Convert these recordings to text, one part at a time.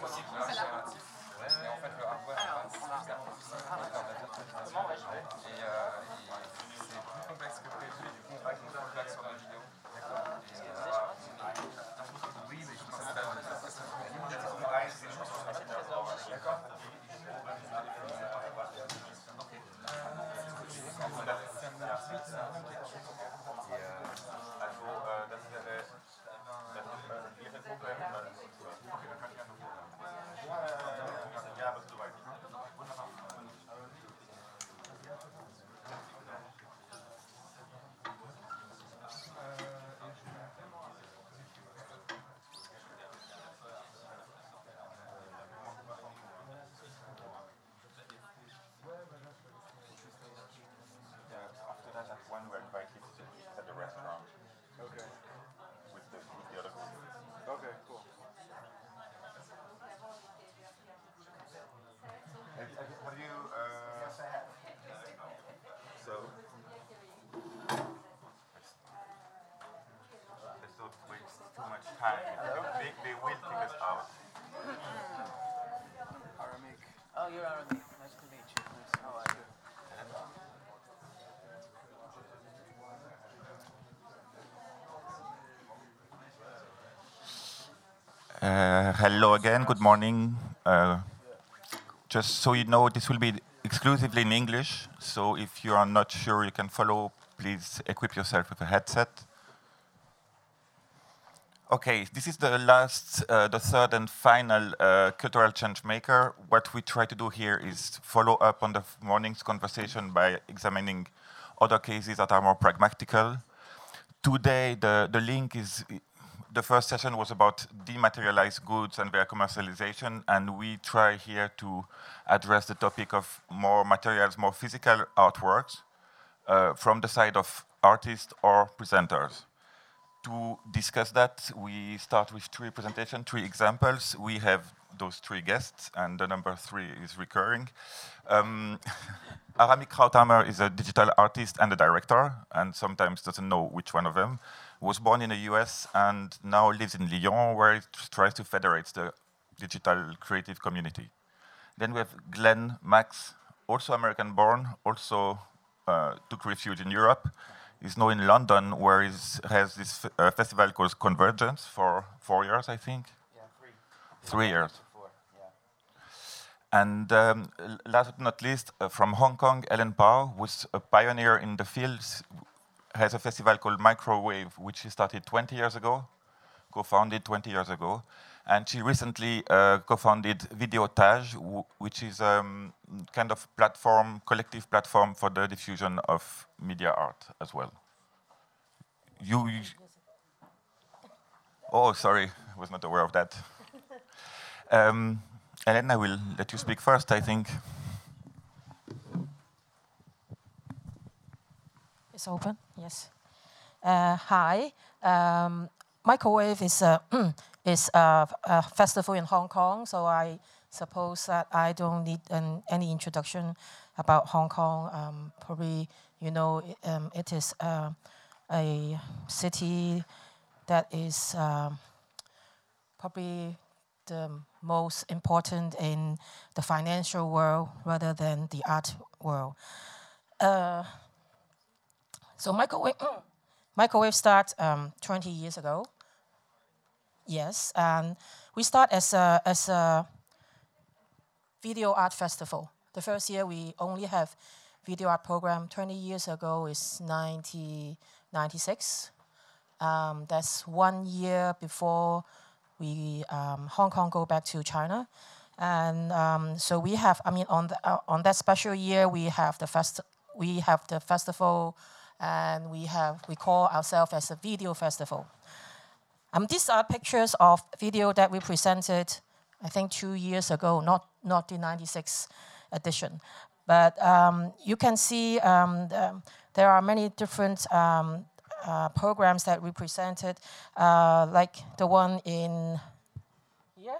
Et en fait, le hardware est pas suffisamment puissant pour faire de la virtualisation. Et, et c'est plus complexe que prévu, Uh, hello again, good morning. Uh, just so you know, this will be exclusively in English, so if you are not sure you can follow, please equip yourself with a headset. Okay, this is the last, uh, the third and final uh, cultural change maker. What we try to do here is follow up on the morning's conversation by examining other cases that are more pragmatical. Today, the, the link is the first session was about dematerialized goods and their commercialization, and we try here to address the topic of more materials, more physical artworks uh, from the side of artists or presenters. To discuss that, we start with three presentations, three examples. We have those three guests, and the number three is recurring. Um, Arami Krauthammer is a digital artist and a director, and sometimes doesn't know which one of them. Was born in the US and now lives in Lyon, where he tries to federate the digital creative community. Then we have Glenn Max, also American born, also uh, took refuge in Europe. He's now in London, where he has this uh, festival called Convergence for four years, I think. Yeah, three. Three years. Four. Yeah. And um, last but not least, uh, from Hong Kong, Ellen Pau, who's a pioneer in the field, has a festival called Microwave, which she started 20 years ago, co-founded 20 years ago. And she recently uh, co-founded Videotage, w- which is a um, kind of platform, collective platform for the diffusion of media art as well. You, you- oh, sorry, I was not aware of that. um, Elena will let you speak first, I think. It's open, yes. Uh, hi. Um, Microwave is a, is a, a, festival in Hong Kong, so I suppose that I don't need an, any introduction about Hong Kong. Um, probably, you know, um, it is uh, a city that is um, probably the most important in the financial world rather than the art world. Uh, so microwave, microwave started um, 20 years ago. Yes, and we start as a, as a video art festival. The first year we only have video art program. 20 years ago is 1996. Um, that's one year before we um, Hong Kong go back to China. And um, so we have, I mean, on the, uh, on that special year, we have the fest, we have the festival and we have we call ourselves as a video festival. Um, these are pictures of video that we presented, I think two years ago, not not the '96 edition, but um, you can see um, the, there are many different um, uh, programs that we presented, uh, like the one in here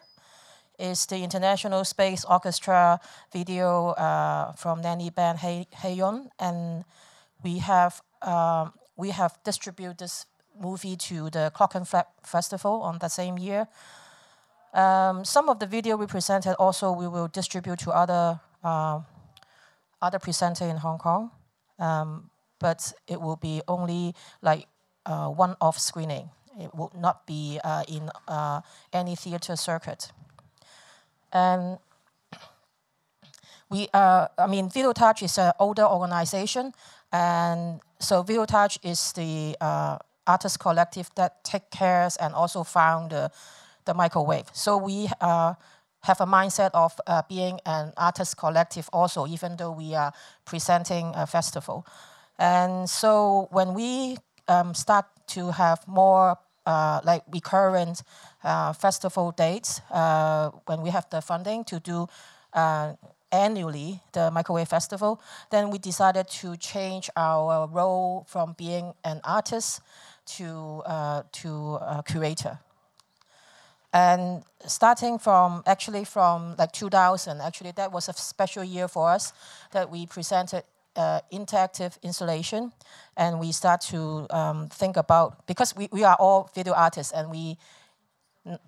is the International Space Orchestra video uh, from Nelly Ben Hayoun, and we have um, we have distributed this movie to the Clockenflap Festival on that same year. Um, some of the video we presented also we will distribute to other uh, other presenter in Hong Kong, um, but it will be only like uh, one-off screening. It will not be uh, in uh, any theater circuit. And we, uh, I mean, Videotage is an older organization, and so Touch is the uh, artist collective that take cares and also found the, the microwave. So we uh, have a mindset of uh, being an artist collective also, even though we are presenting a festival. And so when we um, start to have more uh, like recurrent uh, festival dates, uh, when we have the funding to do uh, annually the microwave festival then we decided to change our role from being an artist to uh, to a curator. And starting from actually from like 2000 actually that was a special year for us that we presented uh, interactive installation and we start to um, think about because we, we are all video artists and we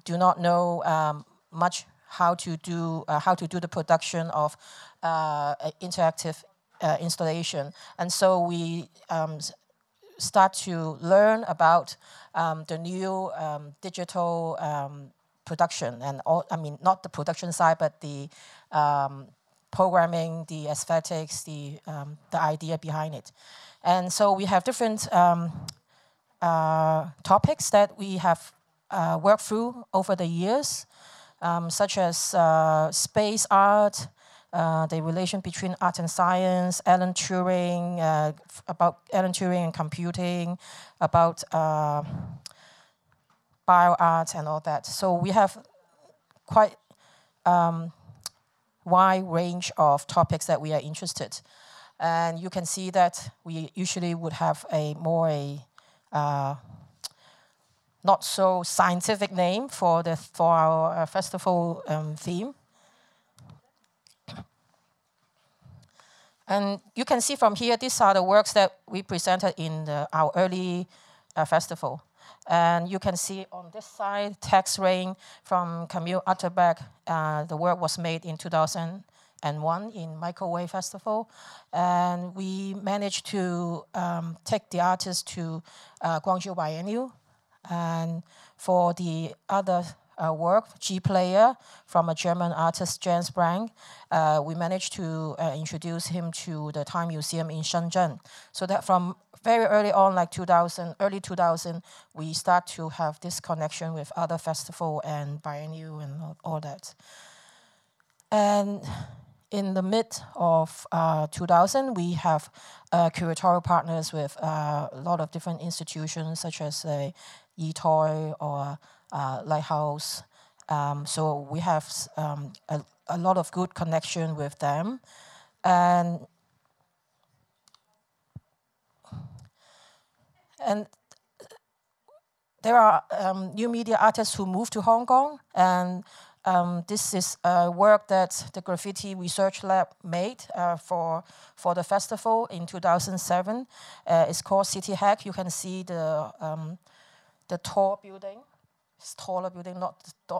do not know um, much how to do uh, how to do the production of uh, interactive uh, installation, and so we um, start to learn about um, the new um, digital um, production and all. I mean, not the production side, but the um, programming, the aesthetics, the um, the idea behind it, and so we have different uh, topics that we have uh, worked through over the years um, such as uh, space art, uh, the relation between art and science, Alan Turing, uh, about Alan Turing and computing, about uh, bio art and all that. So we have quite um, wide range of topics that we are interested. And you can see that we usually would have a more a uh, not so scientific name for the for our uh, festival um, theme. And you can see from here, these are the works that we presented in the, our early uh, festival. And you can see on this side, Text Rain from Camille Utterback. Uh, the work was made in 2001 in Microwave Festival. And we managed to um, take the artist to uh, Guangzhou Biennial and for the other uh, work, G Player, from a German artist, Jens Brand, uh, we managed to uh, introduce him to the Time Museum in Shenzhen. So that from very early on, like 2000, early 2000, we start to have this connection with other festival and biennial and all, that. And in the mid of uh, 2000, we have uh, curatorial partners with uh, a lot of different institutions, such as uh, eToy or uh, lighthouse. Um, so we have um, a, a lot of good connection with them. And and there are um, new media artists who moved to Hong Kong, and um, this is a work that the Graffiti Research Lab made uh, for for the festival in 2007. Uh, it's called City Hack. You can see the um, the tall building. Taller building, not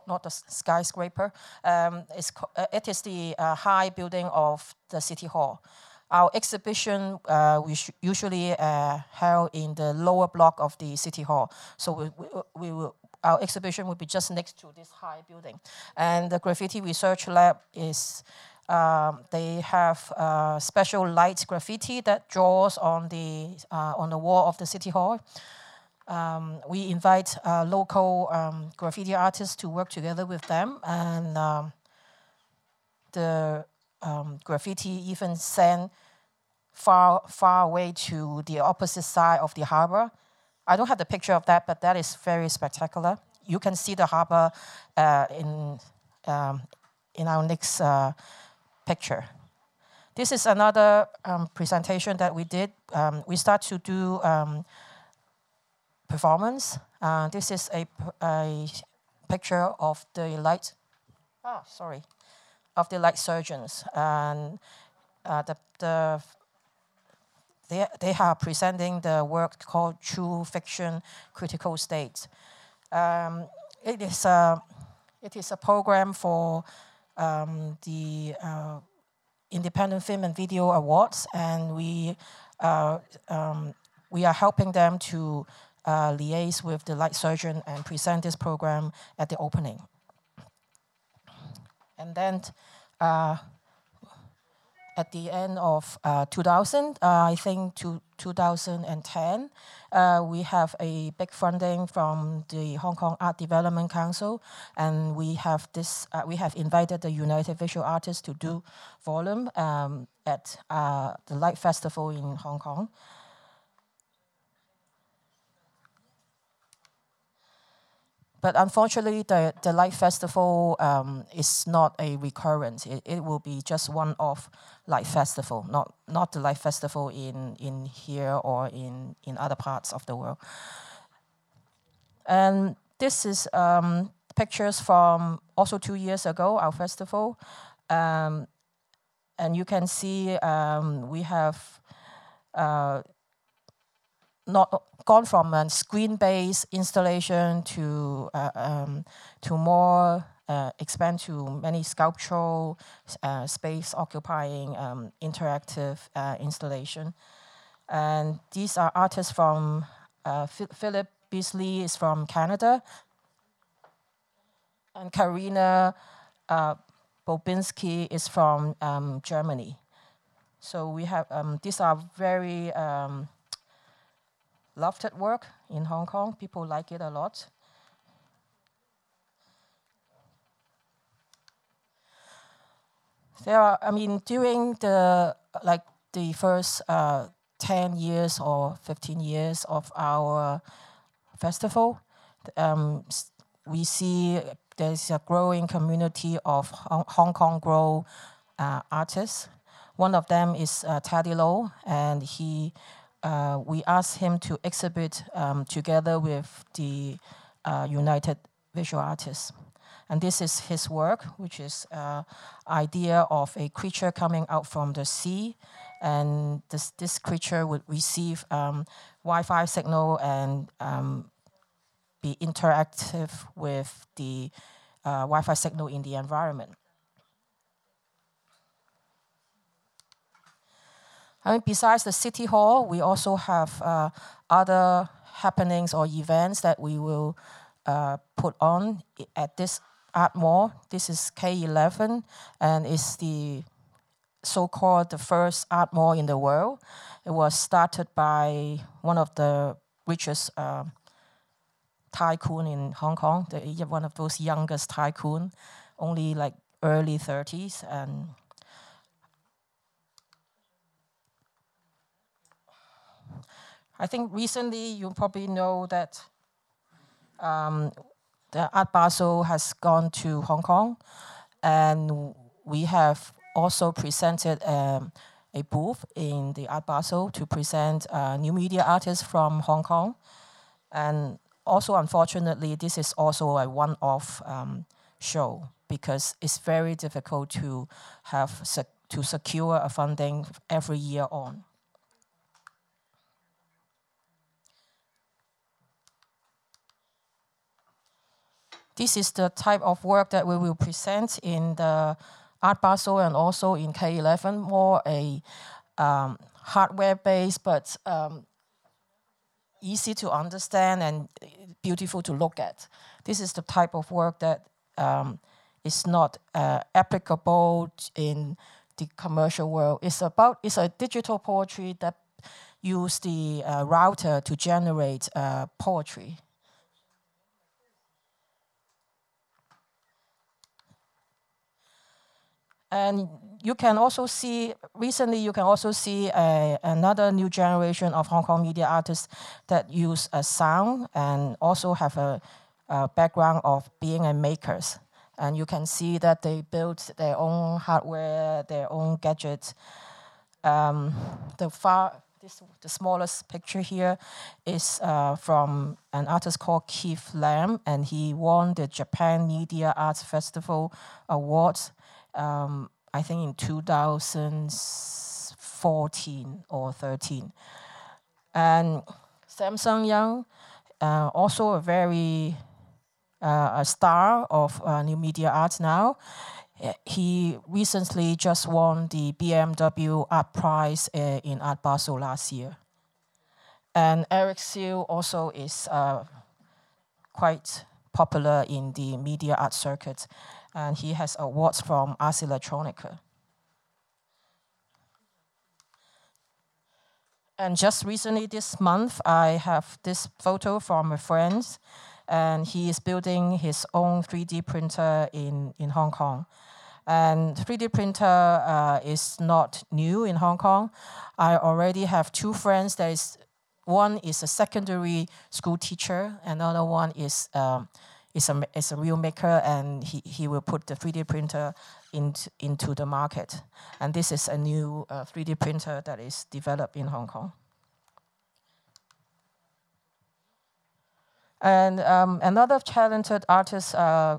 not the skyscraper. Um, it's, uh, it is the uh, high building of the city hall. Our exhibition uh, we usually uh, held in the lower block of the city hall. So we, we, we will, our exhibition will be just next to this high building. And the Graffiti Research Lab is, um, they have uh, special light graffiti that draws on the, uh, on the wall of the city hall. Um, we invite uh, local um, graffiti artists to work together with them and um, the um, graffiti even sent far, far away to the opposite side of the harbor. I don't have the picture of that, but that is very spectacular. You can see the harbor uh, in, um, in our next uh, picture. This is another um, presentation that we did. We start to do performance. Uh, this is a, a picture of the light. Oh, sorry, of the light surgeons, and uh, the the they, they are presenting the work called True Fiction Critical State. Um, it, is a, it is a program for um, the uh, Independent Film and Video Awards, and we, uh, um, we are helping them to uh, liaise with the light surgeon and present this program at the opening. And then uh, at the end of uh, 2000, uh, I think to 2010, uh, we have a big funding from the Hong Kong Art Development Council, and we have this. Uh, we have invited the United Visual Artists to do volume um, at the Light Festival in Hong Kong. But unfortunately, the, the Light Festival um, is not a recurrent. It, it will be just one off Light Festival, not, not the Light Festival in, in here or in, in other parts of the world. And this is um, pictures from also two years ago, our festival. Um, and you can see um, we have uh, not gone from a screen-based installation to uh, um, to more uh, expand to many sculptural uh, space occupying um, interactive uh, installation. And these are artists from uh, Philip Beesley is from Canada, and Karina uh, Bobinski is from um, Germany. So we have um, these are very um, loved at work in Hong Kong. People like it a lot. There are, I mean, during the like the first uh, 10 years or 15 years of our festival, um, we see there's a growing community of Hong Kong Grow uh, artists. One of them is uh, Teddy Lo, and he uh, we asked him to exhibit um, together with the uh, United Visual Artists. And this is his work, which is uh, idea of a creature coming out from the sea. And this, this creature would receive um, Wi-Fi signal and um, be interactive with the uh, Wi-Fi signal in the environment. I mean, besides the city hall, we also have uh, other happenings or events that we will uh, put on at this art mall. This is K11, and it's the so-called the first art mall in the world. It was started by one of the richest uh, tycoon in Hong Kong, the, one of those youngest tycoon, only like early 30s, and I think recently you probably know that um, the Art Basel has gone to Hong Kong, and we have also presented um, a booth in the Art Basel to present uh, new media artists from Hong Kong. And also, unfortunately, this is also a one-off um, show because it's very difficult to have sec to secure a funding every year on. This is the type of work that we will present in the Art Basel and also in K11, more a um, hardware-based but um, easy to understand and beautiful to look at. This is the type of work that um, is not uh, applicable in the commercial world. It's about it's a digital poetry that use the uh, router to generate uh, poetry. And you can also see, recently you can also see another new generation of Hong Kong media artists that use a sound and also have a, a background of being a makers. And you can see that they built their own hardware, their own gadgets. Um, the far, this, the smallest picture here is uh, from an artist called Keith Lam, and he won the Japan Media Arts Festival Awards um, I think in 2014 or 13. And Samson Young, uh, also a very uh, a star of uh, new media arts now. He recently just won the BMW Art Prize uh, in Art Basel last year. And Eric Siu also is uh, quite popular in the media art circuit and he has awards from Ars Electronica. And just recently this month, I have this photo from a friend, and he is building his own 3D printer in, in Hong Kong. And 3D printer uh, is not new in Hong Kong. I already have two friends. There is one is a secondary school teacher, another one is um, is a, is a real maker and he, he will put the 3D printer into, into the market. And this is a new uh, 3D printer that is developed in Hong Kong. And um, another talented artist, uh,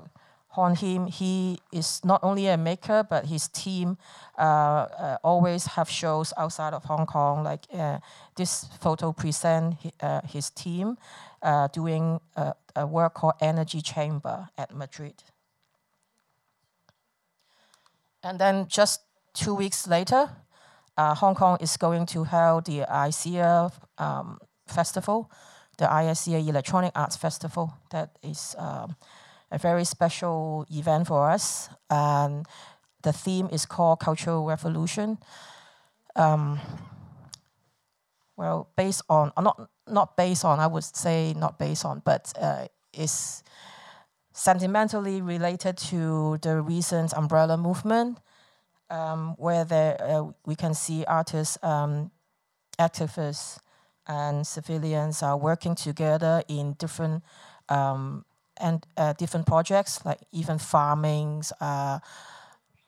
Hon Him, he is not only a maker, but his team uh, uh, always have shows outside of Hong Kong. Like uh, this photo present uh, his team uh, doing a, a, work called Energy Chamber at Madrid. And then just two weeks later, uh, Hong Kong is going to hold the ISEA um, festival, the ISEA Electronic Arts Festival. That is um, a very special event for us. And the theme is called Cultural Revolution. Um, well, based on, uh, not, not based on, I would say not based on, but uh, is sentimentally related to the recent umbrella movement, um, where there, uh, we can see artists, um, activists, and civilians are working together in different um, and uh, different projects, like even farmings, uh,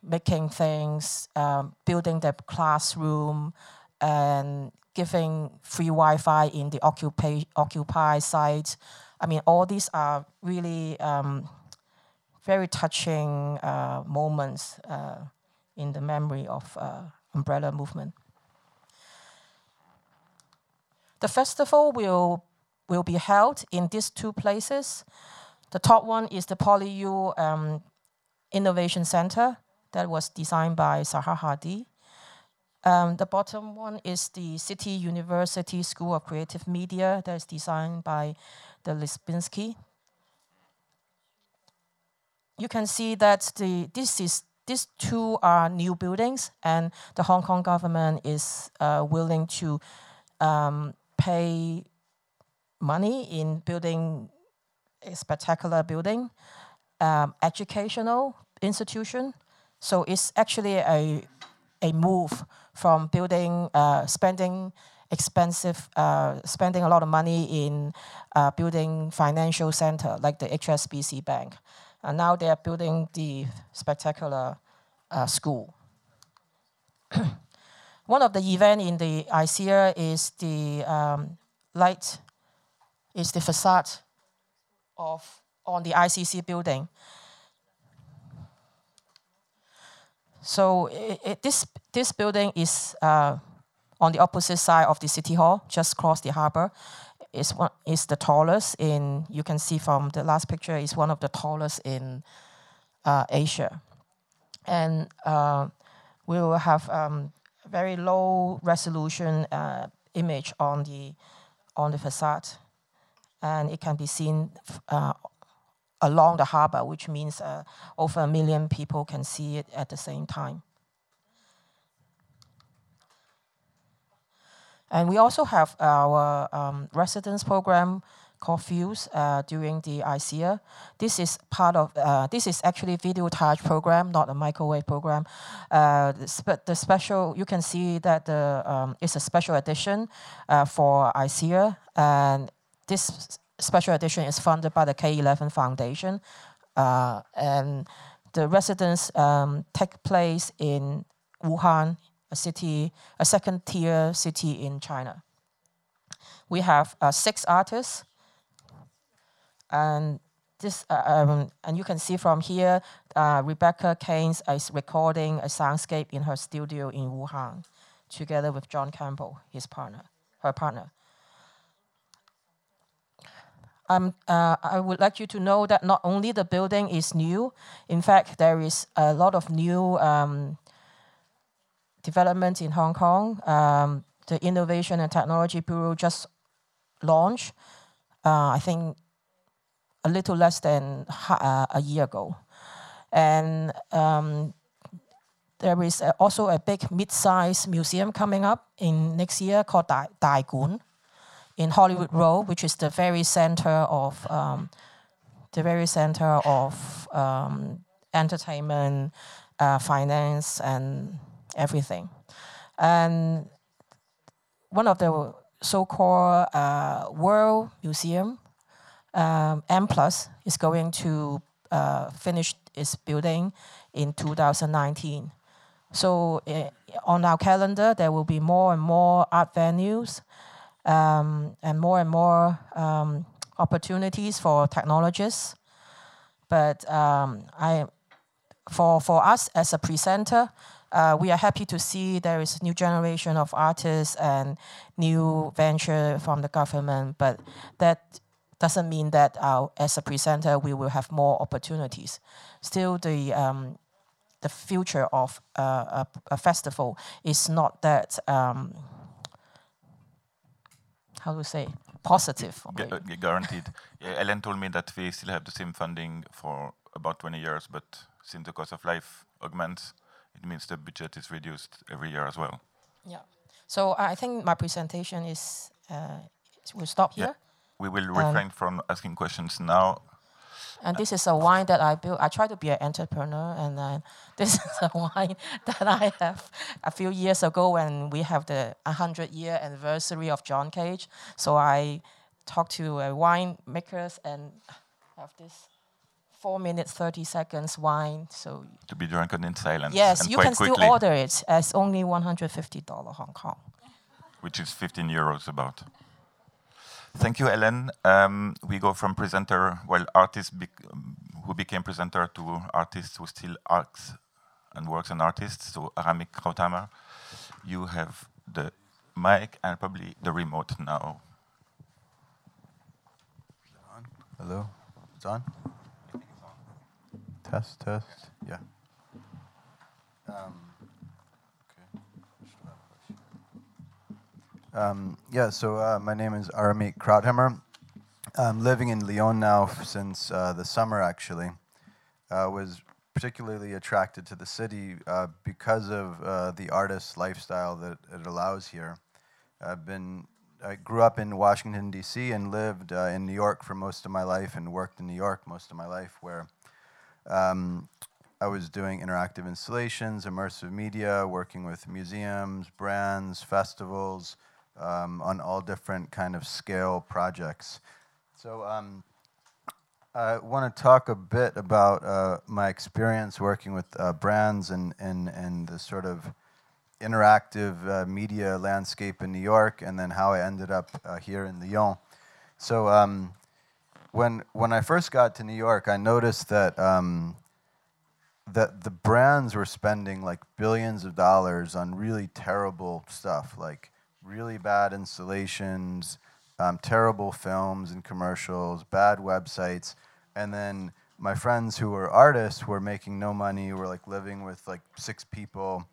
making things, um, building the classroom, and giving free Wi-Fi in the occupy, occupy site. I mean, all these are really um, very touching uh, moments uh, in the memory of uh, umbrella movement. The festival will will be held in these two places. The top one is the PolyU um, Innovation Center that was designed by Zaha Hadid. Um, the bottom one is the City University School of Creative Media that is designed by the Libeskind. You can see that the this is these two are new buildings, and the Hong Kong government is uh, willing to um, pay money in building a spectacular building, um, educational institution. So it's actually a a move from building, uh, spending expensive, uh, spending a lot of money in uh, building financial center like the HSBC Bank. And now they are building the spectacular uh, school. One of the event in the ISEA is the um, light, is the facade of on the ICC building. So it, it, this this building is uh, on the opposite side of the city hall, just across the harbor. It's one is the tallest in. You can see from the last picture, is one of the tallest in uh, Asia, and uh, we will have um, very low resolution uh, image on the on the facade, and it can be seen uh, along the harbor, which means uh, over a million people can see it at the same time. And we also have our um, residence program called Fuse uh, during the ISEA. This is part of, uh, this is actually Videotage program, not a microwave program. Uh, the, the, special, you can see that the, um, it's a special edition uh, for ISEA. And this special edition is funded by the K11 Foundation. Uh, and the residence um, take place in Wuhan, a city, a second tier city in China. We have uh, six artists, and this, uh, um, and you can see from here, uh, Rebecca Keynes is recording a soundscape in her studio in Wuhan, together with John Campbell, his partner, her partner. Um, uh, I would like you to know that not only the building is new, in fact, there is a lot of new um, development in Hong Kong. Um, the Innovation and Technology Bureau just launched, uh, I think, a little less than uh, a year ago. And um, there is also a big mid-sized museum coming up in next year called Dai, Dai Gun in Hollywood Road, which is the very center of um, the very center of um, entertainment, uh, finance, and everything. And one of the so-called uh, World Museum, um, M Plus, is going to uh, finish its building in 2019. So uh, on our calendar, there will be more and more art venues um, and more and more um, opportunities for technologists. But um, I, for, for us as a presenter, uh, we are happy to see there is a new generation of artists and new venture from the government, but that doesn't mean that as a presenter we will have more opportunities. Still, the um, the future of uh, a, a, festival is not that um, how to say, positive. Uh, guaranteed. Yeah, Ellen told me that we still have the same funding for about 20 years, but since the cost of life augments, it means the budget is reduced every year as well. Yeah. So I think my presentation is, uh, will stop here. Yeah. We will refrain um, from asking questions now. And this is a wine that I built. I try to be an entrepreneur, and uh, this is a wine that I have a few years ago when we have the 100 year anniversary of John Cage. So I talked to uh, wine makers and have this four minutes 30 seconds wine. So to be drunken in silence. Yes, you can quickly. still order it as only 150 dollar Hong Kong, which is 15 euros about. Thank you, Ellen. Um, we go from presenter, well, artist who became presenter to artists who still acts and works on artists. So Aramik Krauthammer, you have the mic and probably the remote now. Hello, it's on. Test, test, yeah. Um, Um, yeah, so uh, my name is Aramit Krauthammer. I'm living in Lyon now since uh, the summer, actually. Uh, was particularly attracted to the city uh, because of uh, the artist lifestyle that it allows here. I've been, I grew up in Washington, D.C., and lived uh, in New York for most of my life and worked in New York most of my life, where um, I was doing interactive installations, immersive media, working with museums, brands, festivals, um, on all different kind of scale projects. So um, I want to talk a bit about uh, my experience working with uh, brands and, and, and the sort of interactive uh, media landscape in New York, and then how I ended up uh, here in Lyon. So um, when when I first got to New York, I noticed that um, that the brands were spending like billions of dollars on really terrible stuff, like really bad installations, um, terrible films and commercials, bad websites, and then my friends who were artists were making no money, were like living with like six people,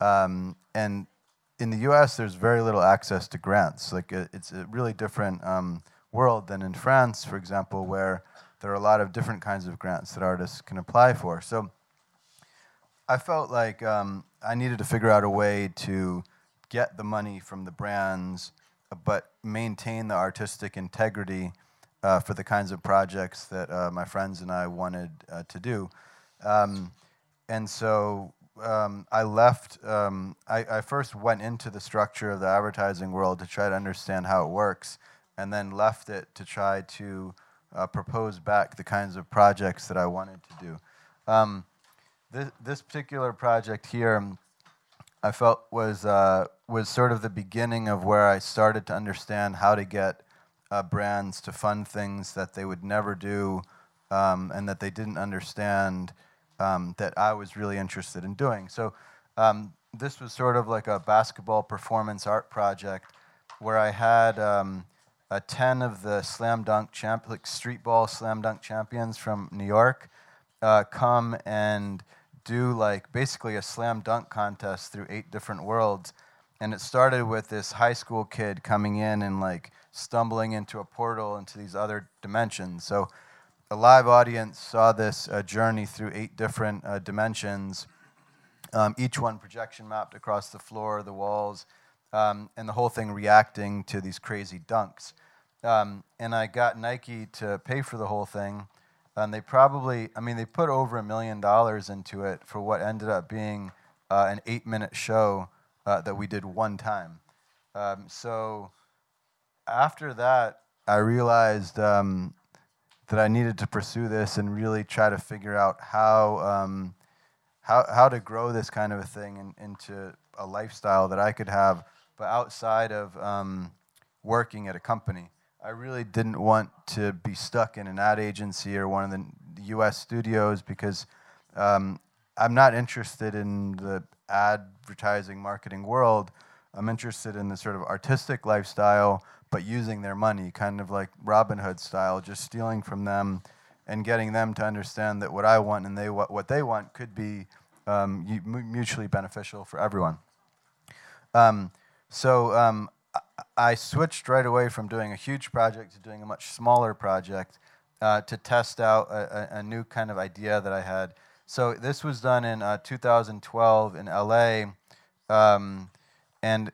um, and in the U.S. there's very little access to grants. Like it, it's a really different um, world than in France, for example, where there are a lot of different kinds of grants that artists can apply for. So I felt like um, I needed to figure out a way to get the money from the brands, but maintain the artistic integrity uh, for the kinds of projects that uh, my friends and I wanted uh, to do. Um, and so um, I left, um, I, I, first went into the structure of the advertising world to try to understand how it works, and then left it to try to uh, propose back the kinds of projects that I wanted to do. Um, this, this particular project here, I felt was, uh, was sort of the beginning of where I started to understand how to get uh, brands to fund things that they would never do um, and that they didn't understand um, that I was really interested in doing. So um, this was sort of like a basketball performance art project where I had um, a 10 of the slam dunk champ, like street ball slam dunk champions from New York uh, come and do like basically a slam dunk contest through eight different worlds. And it started with this high school kid coming in and like stumbling into a portal into these other dimensions. So a live audience saw this uh, journey through eight different uh, dimensions, um, each one projection mapped across the floor, the walls, um, and the whole thing reacting to these crazy dunks. Um, and I got Nike to pay for the whole thing. And they probably, I mean, they put over a million dollars into it for what ended up being uh, an eight minute show uh, that we did one time. Um, so after that, I realized um, that I needed to pursue this and really try to figure out how um, how how to grow this kind of a thing in, into a lifestyle that I could have, but outside of um, working at a company. I really didn't want to be stuck in an ad agency or one of the U.S. studios because um, I'm not interested in the advertising marketing world. I'm interested in the sort of artistic lifestyle but using their money, kind of like Robin Hood style, just stealing from them and getting them to understand that what I want and they what, what they want could be um, mutually beneficial for everyone. Um, so um, I switched right away from doing a huge project to doing a much smaller project uh, to test out a, a, new kind of idea that I had. So this was done in uh, 2012 in LA, um, and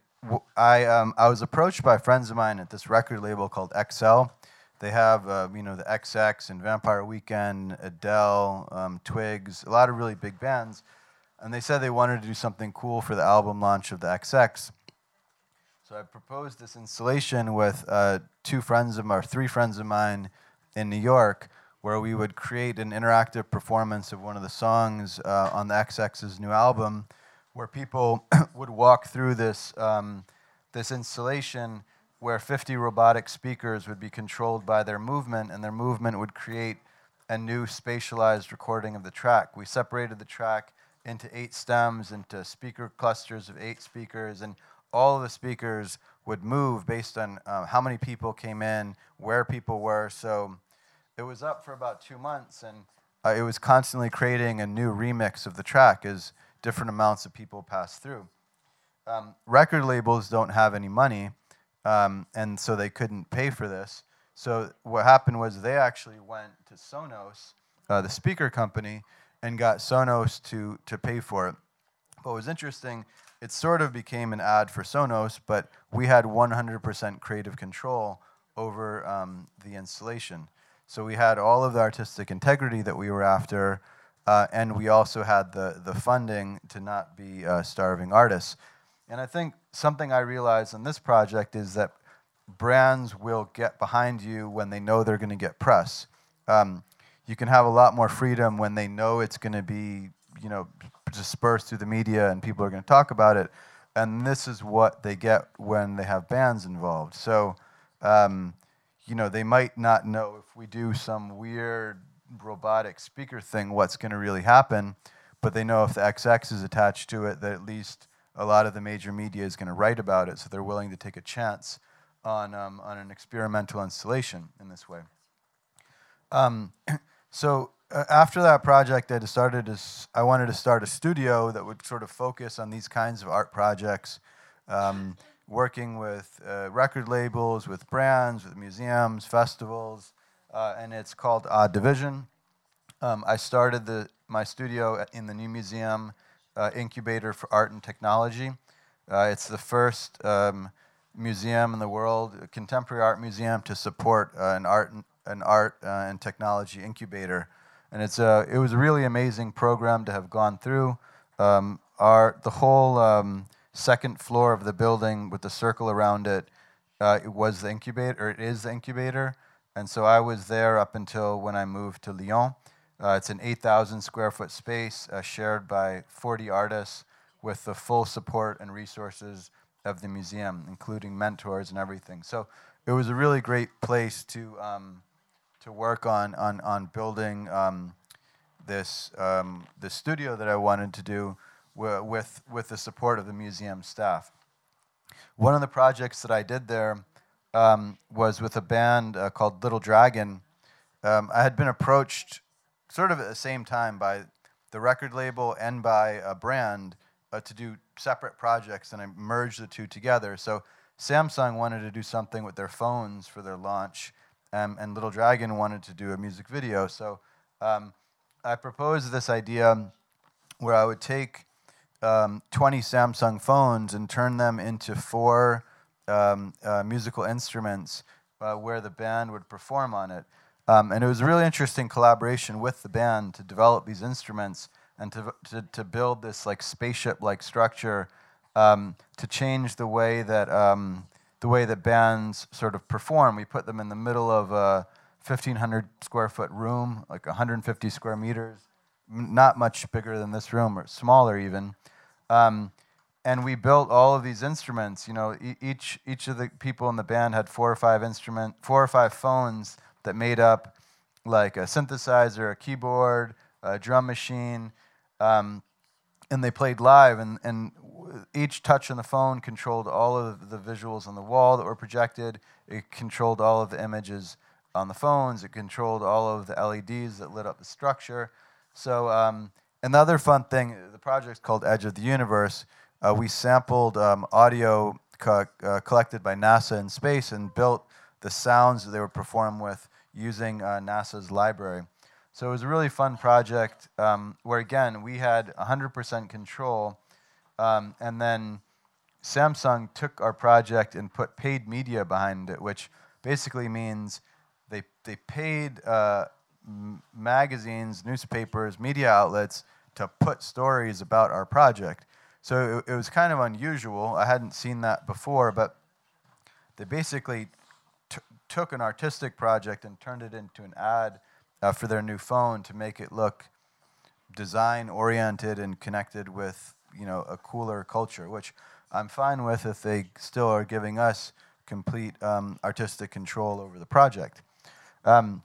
I, um, I was approached by friends of mine at this record label called XL. They have, uh, you know, the XX and Vampire Weekend, Adele, um, Twigs, a lot of really big bands. And they said they wanted to do something cool for the album launch of the XX. So I proposed this installation with uh, two friends of mine, or three friends of mine in New York, where we would create an interactive performance of one of the songs uh, on the XX's new album where people would walk through this, um, this installation where 50 robotic speakers would be controlled by their movement, and their movement would create a new spatialized recording of the track. We separated the track into eight stems, into speaker clusters of eight speakers, and all of the speakers would move based on uh, how many people came in, where people were. So it was up for about two months, and uh, it was constantly creating a new remix of the track as different amounts of people passed through. Um, record labels don't have any money, um, and so they couldn't pay for this. So what happened was they actually went to Sonos, uh, the speaker company, and got Sonos to, to pay for it. What was interesting, it sort of became an ad for Sonos, but we had 100% creative control over um, the installation. So we had all of the artistic integrity that we were after, uh, and we also had the, the funding to not be uh, starving artists. And I think something I realized in this project is that brands will get behind you when they know they're going to get press. Um, you can have a lot more freedom when they know it's going to be, you know, dispersed through the media and people are going to talk about it. And this is what they get when they have bands involved. So, um, you know, they might not know if we do some weird robotic speaker thing, what's going to really happen. But they know if the XX is attached to it, that at least a lot of the major media is going to write about it. So they're willing to take a chance on, um, on an experimental installation in this way. Um, so after that project, I decided to, I wanted to start a studio that would sort of focus on these kinds of art projects, um, working with uh, record labels, with brands, with museums, festivals, uh, and it's called Odd Division. Um, I started the, my studio in the new museum uh, incubator for art and technology. Uh, it's the first um, museum in the world, a contemporary art museum, to support uh, an art an art and technology incubator. And it's a, it was a really amazing program to have gone through. Um, our, the whole um, second floor of the building with the circle around it, uh, it was the incubator, or it is the incubator. And so I was there up until when I moved to Lyon. Uh, it's an 8,000 square foot space uh, shared by 40 artists with the full support and resources of the museum, including mentors and everything. So it was a really great place to, um, to work on, on, on building um, this, um, this studio that I wanted to do with, with the support of the museum staff. One of the projects that I did there um, was with a band uh, called Little Dragon. Um, I had been approached sort of at the same time by the record label and by a brand uh, to do separate projects, and I merged the two together. So Samsung wanted to do something with their phones for their launch, um, and Little Dragon wanted to do a music video. So um, I proposed this idea where I would take um, 20 Samsung phones and turn them into four um, uh, musical instruments uh, where the band would perform on it. Um, and it was a really interesting collaboration with the band to develop these instruments and to, to, to build this like spaceship-like structure um, to change the way that um, the way that bands sort of perform. We put them in the middle of a 1,500 square foot room, like 150 square meters, not much bigger than this room, or smaller even. Um, and we built all of these instruments. You know, each each of the people in the band had four or five instrument, four or five phones that made up like a synthesizer, a keyboard, a drum machine, um, and they played live. And, and each touch on the phone controlled all of the visuals on the wall that were projected. It controlled all of the images on the phones. It controlled all of the LEDs that lit up the structure. So, um, another fun thing, the project's called Edge of the Universe. Uh, we sampled um, audio co- uh, collected by NASA in space and built the sounds that they would perform with using uh, NASA's library. So it was a really fun project um, where, again, we had 100% control. Um, and then Samsung took our project and put paid media behind it, which basically means they, they paid uh, m- magazines, newspapers, media outlets to put stories about our project. So it, it was kind of unusual. I hadn't seen that before, but they basically took an artistic project and turned it into an ad uh, for their new phone to make it look design oriented and connected with you know a cooler culture, which I'm fine with if they still are giving us complete um, artistic control over the project. Um,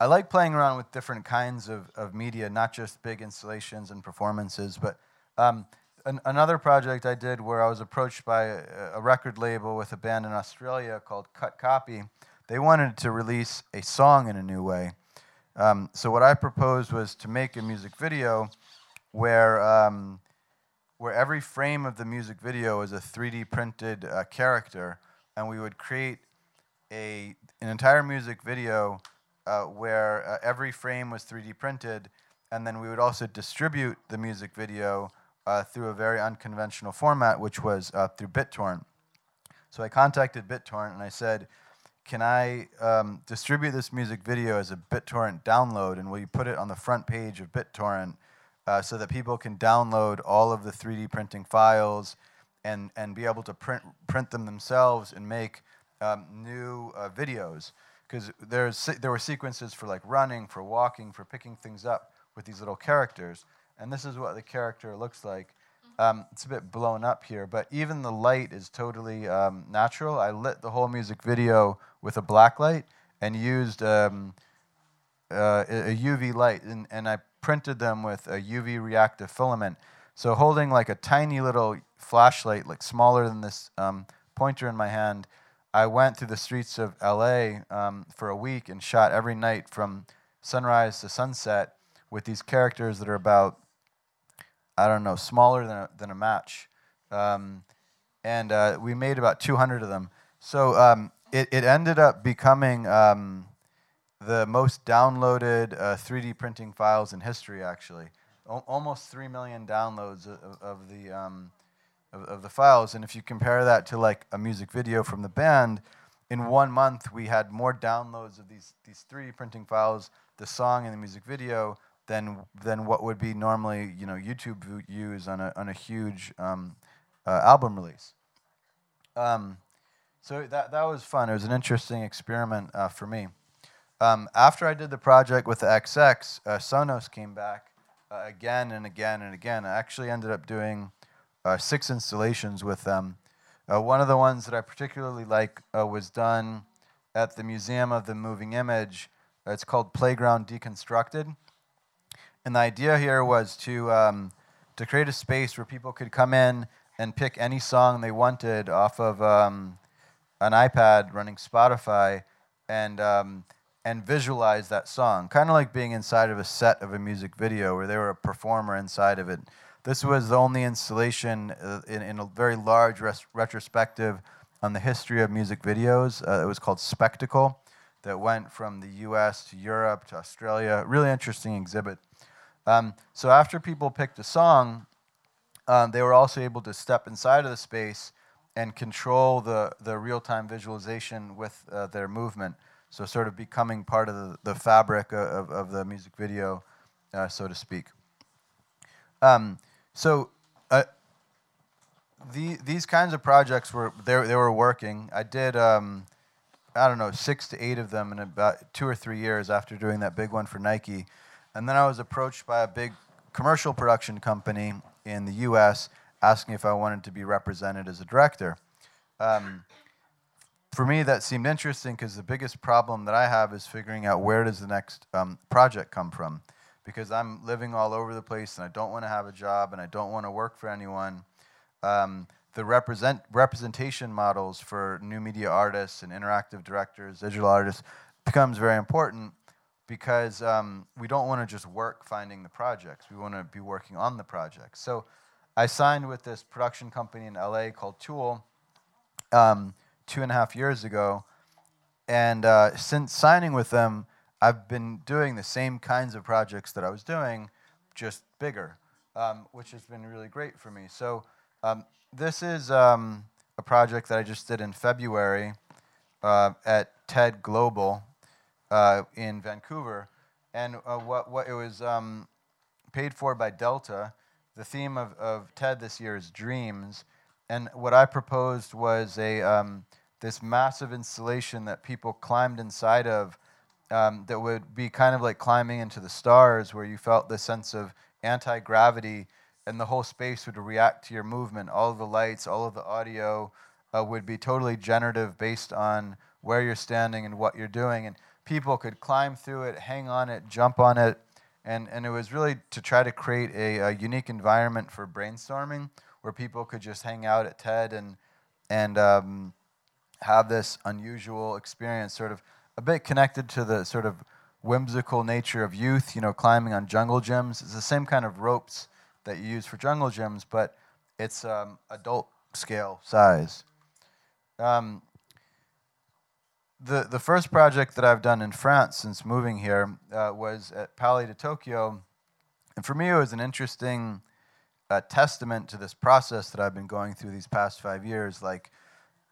I like playing around with different kinds of, of media, not just big installations and performances, but um, an, another project I did where I was approached by a, a, record label with a band in Australia called Cut Copy. They wanted to release a song in a new way. Um, so what I proposed was to make a music video where um, where every frame of the music video is a 3D printed uh, character, and we would create a an entire music video uh, where uh, every frame was 3D printed, and then we would also distribute the music video uh, through a very unconventional format, which was uh, through BitTorrent. So I contacted BitTorrent and I said, can I um, distribute this music video as a BitTorrent download, and will you put it on the front page of BitTorrent uh, so that people can download all of the 3D printing files and, and be able to print, print them themselves and make um, new uh, videos. Because there's there were sequences for like running, for walking, for picking things up with these little characters. And this is what the character looks like. Um, it's a bit blown up here, but even the light is totally um, natural. I lit the whole music video with a black light and used um, uh, a UV light, and, and I printed them with a UV reactive filament. So holding like a tiny little flashlight, like smaller than this um, pointer in my hand, I went through the streets of LA um, for a week and shot every night from sunrise to sunset with these characters that are about, I don't know, smaller than a, than a match. Um, and uh, we made about 200 of them. So um, it, it ended up becoming um, the most downloaded uh, 3D printing files in history, actually. O- almost 3 million downloads of, of the, um, of, of, the files. And if you compare that to like a music video from the band, in one month we had more downloads of these, these 3D printing files, the song and the music video, than, than what would be normally you know, YouTube views on a, on a huge um, uh, album release. Um, so that, that was fun. It was an interesting experiment uh, for me. Um, after I did the project with the XX, uh, Sonos came back uh, again and again and again. I actually ended up doing uh, six installations with them. Uh, one of the ones that I particularly like was done at the Museum of the Moving Image. It's called Playground Deconstructed. And the idea here was to, um, to create a space where people could come in and pick any song they wanted off of um, an iPad running Spotify and um, and visualize that song, kind of like being inside of a set of a music video where they were a performer inside of it. This was the only installation uh, in, in, a very large res- retrospective on the history of music videos. Uh, it was called Spectacle, that went from the U.S. to Europe to Australia. Really interesting exhibit. Um, so after people picked a song, um, they were also able to step inside of the space and control the, the real-time visualization with uh, their movement. So sort of becoming part of the, the fabric of, of the music video, uh, so to speak. Um, so uh, the, these kinds of projects were they, they were working. I did um, I don't know six to eight of them in about two or three years after doing that big one for Nike, and then I was approached by a big commercial production company in the U.S asking if I wanted to be represented as a director. Um, for me, that seemed interesting because the biggest problem that I have is figuring out where does the next um, project come from. Because I'm living all over the place and I don't want to have a job and I don't want to work for anyone. Um, the represent, representation models for new media artists and interactive directors, digital artists, becomes very important because um, we don't want to just work finding the projects. We want to be working on the projects. So I signed with this production company in LA called Tool um, two and a half years ago. And uh, since signing with them, I've been doing the same kinds of projects that I was doing, just bigger, um, which has been really great for me. So um, this is um, a project that I just did in February uh, at TED Global uh, in Vancouver. And uh, what, what it was um, paid for by Delta the theme of, of TED this year is dreams. And what I proposed was a, um, this massive installation that people climbed inside of um, that would be kind of like climbing into the stars, where you felt the sense of anti gravity and the whole space would react to your movement. All the lights, all of the audio uh, would be totally generative based on where you're standing and what you're doing. And people could climb through it, hang on it, jump on it, and, and it was really to try to create a, a, unique environment for brainstorming where people could just hang out at TED and, and um, have this unusual experience, sort of a bit connected to the sort of whimsical nature of youth, you know, climbing on jungle gyms. It's the same kind of ropes that you use for jungle gyms, but it's um, adult scale size. Um, the, the first project that I've done in France since moving here uh, was at Palais de Tokyo. And for me, it was an interesting uh, testament to this process that I've been going through these past five years, like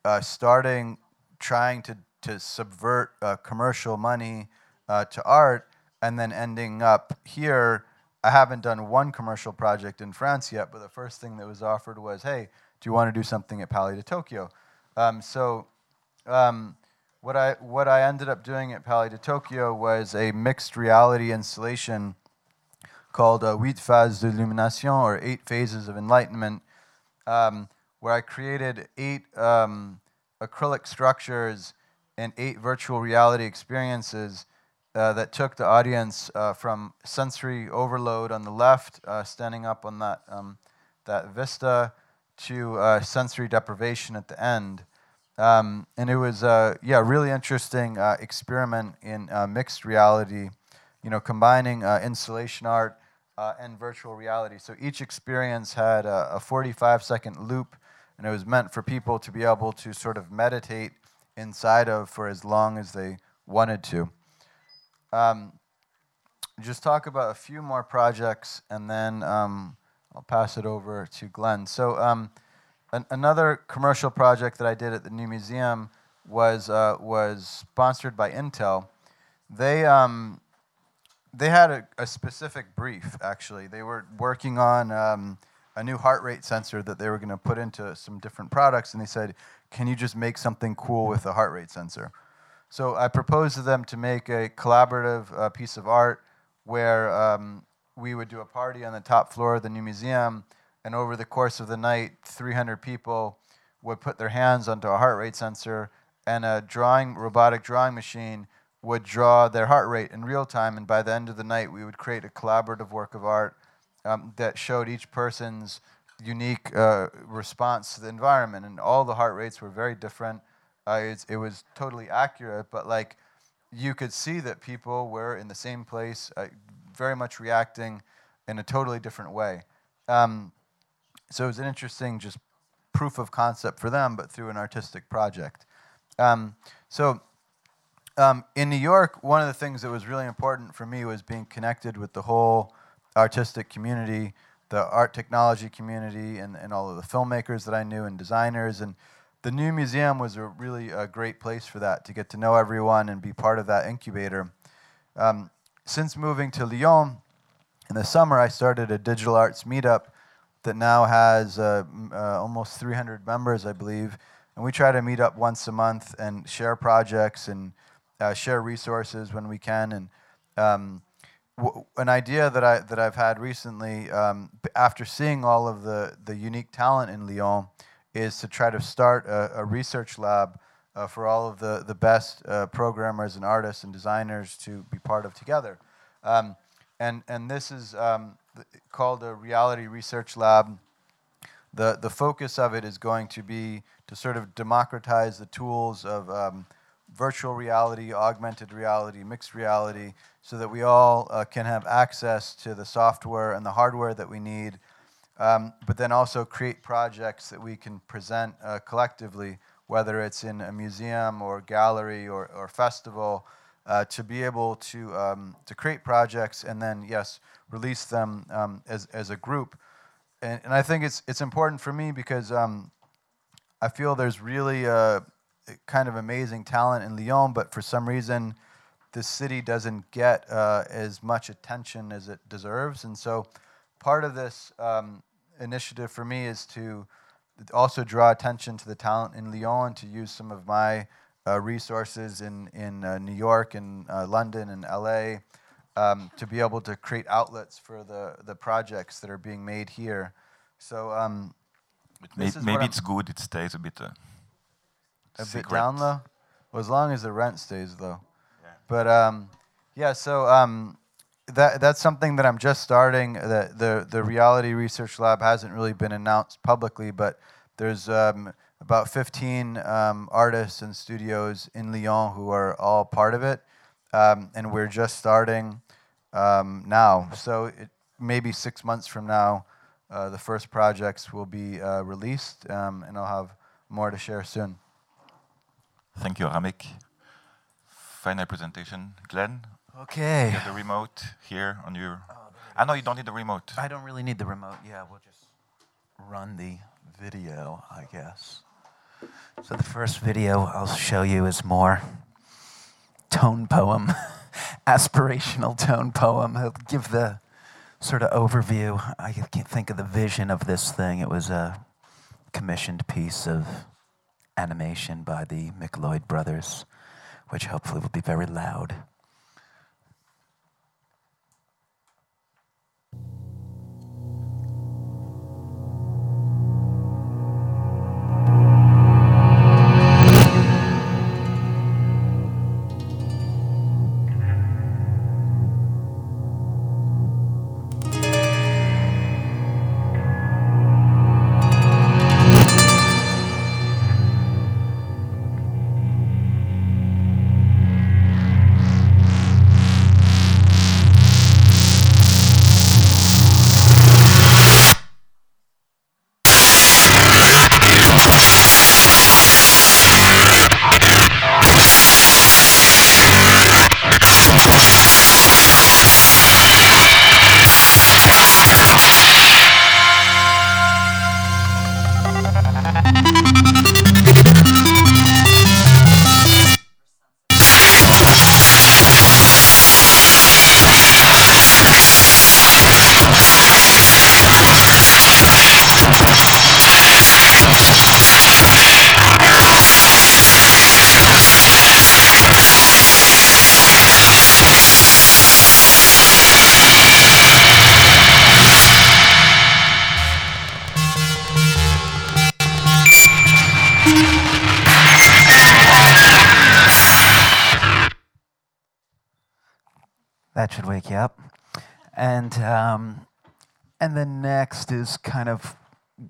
uh, starting trying to, to subvert uh, commercial money uh, to art and then ending up here. I haven't done one commercial project in France yet, but the first thing that was offered was hey, do you want to do something at Palais de Tokyo? Um, so um, what I what I ended up doing at Palais de Tokyo was a mixed reality installation called uh, Huit Phases d'Illumination, or Eight Phases of Enlightenment, um, where I created eight um, acrylic structures and eight virtual reality experiences uh, that took the audience uh, from sensory overload on the left, uh, standing up on that, um, that vista, to uh, sensory deprivation at the end. Um, and it was, uh, yeah, really interesting uh, experiment in mixed reality, you know, combining installation art and virtual reality. So each experience had a, a 45 second loop, and it was meant for people to be able to sort of meditate inside of for as long as they wanted to. Um, just talk about a few more projects, and then um, I'll pass it over to Glenn. So, um, an- another commercial project that I did at the new museum was uh, was sponsored by Intel. They um, they had a, a, specific brief. Actually, they were working on um, a new heart rate sensor that they were going to put into some different products, and they said, "Can you just make something cool with a heart rate sensor?" So I proposed to them to make a collaborative uh, piece of art where um, we would do a party on the top floor of the new museum, and over the course of the night, 300 people would put their hands onto a heart rate sensor, and a drawing robotic drawing machine would draw their heart rate in real time. And by the end of the night, we would create a collaborative work of art um, that showed each person's unique uh, response to the environment. And all the heart rates were very different. Uh, it was totally accurate, but like you could see that people were in the same place, uh, very much reacting in a totally different way. Um, so it was an interesting just proof of concept for them, but through an artistic project. Um, so um, in New York, one of the things that was really important for me was being connected with the whole artistic community, the art technology community, and, and all of the filmmakers that I knew and designers. And the new museum was a really a great place for that, to get to know everyone and be part of that incubator. Um, since moving to Lyon in the summer, I started a digital arts meetup that now has uh, uh, almost 300 members, I believe. And we try to meet up once a month and share projects and uh, share resources when we can. And um, w- an idea that I that I've had recently, um, after seeing all of the the unique talent in Lyon, is to try to start a, a research lab uh, for all of the, the best uh, programmers and artists and designers to be part of together. Um, and, and this is um, called a reality research lab. The, the focus of it is going to be to sort of democratize the tools of um, virtual reality, augmented reality, mixed reality, so that we all uh, can have access to the software and the hardware that we need um, but then also create projects that we can present uh, collectively, whether it's in a museum or gallery or, or festival, uh, to be able to, um, to create projects and then, yes, release them um, as, as a group. And, and I think it's, it's important for me because um, I feel there's really a, kind of amazing talent in Lyon, but for some reason, the city doesn't get uh, as much attention as it deserves. And so part of this um, initiative for me is to also draw attention to the talent in Lyon, to use some of my uh, resources in, in uh, New York and uh, London and LA um, to be able to create outlets for the, the projects that are being made here. So um, may, maybe it's good it stays a bit uh, a bit down low. Well, as long as the rent stays low. Yeah. But um, yeah, so um, that that's something that I'm just starting. The, the the reality research lab hasn't really been announced publicly, but there's um, about 15 um, artists and studios in Lyon who are all part of it, um, and we're just starting um, now. So it, maybe six months from now, uh, the first projects will be uh, released, um, and I'll have more to share soon. Thank you, Ramik. Final presentation, Glenn. Okay. You have the remote here on your. Oh, I know you don't need the remote. I don't really need the remote. Yeah, we'll just run the video, I guess. So the first video I'll show you is more tone poem, aspirational tone poem. I'll give the sort of overview. I can't think of the vision of this thing. It was a commissioned piece of animation by the McLeod brothers, which hopefully will be very loud. And then next is kind of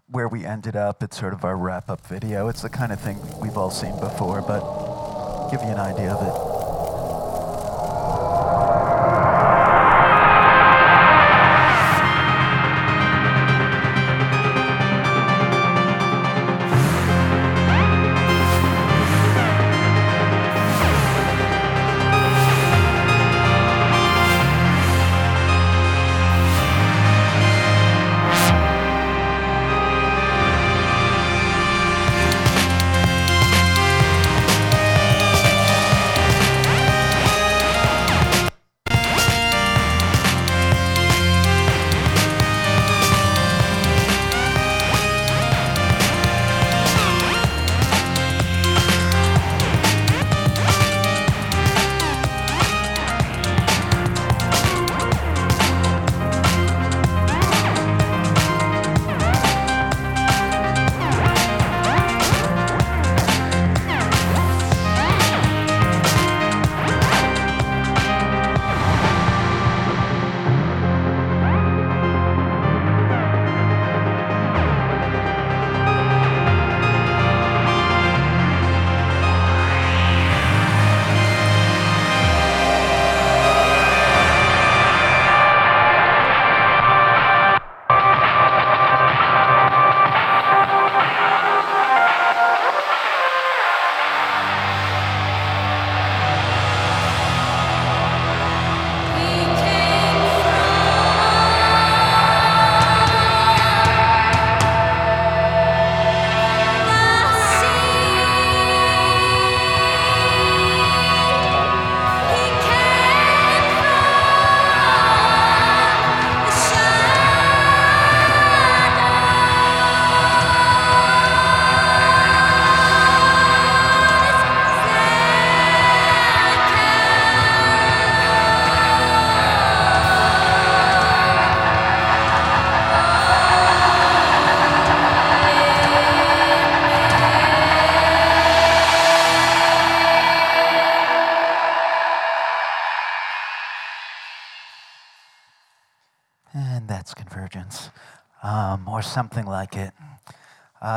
where we ended up. It's sort of our wrap up video. It's the kind of thing we've all seen before, but give you an idea of it.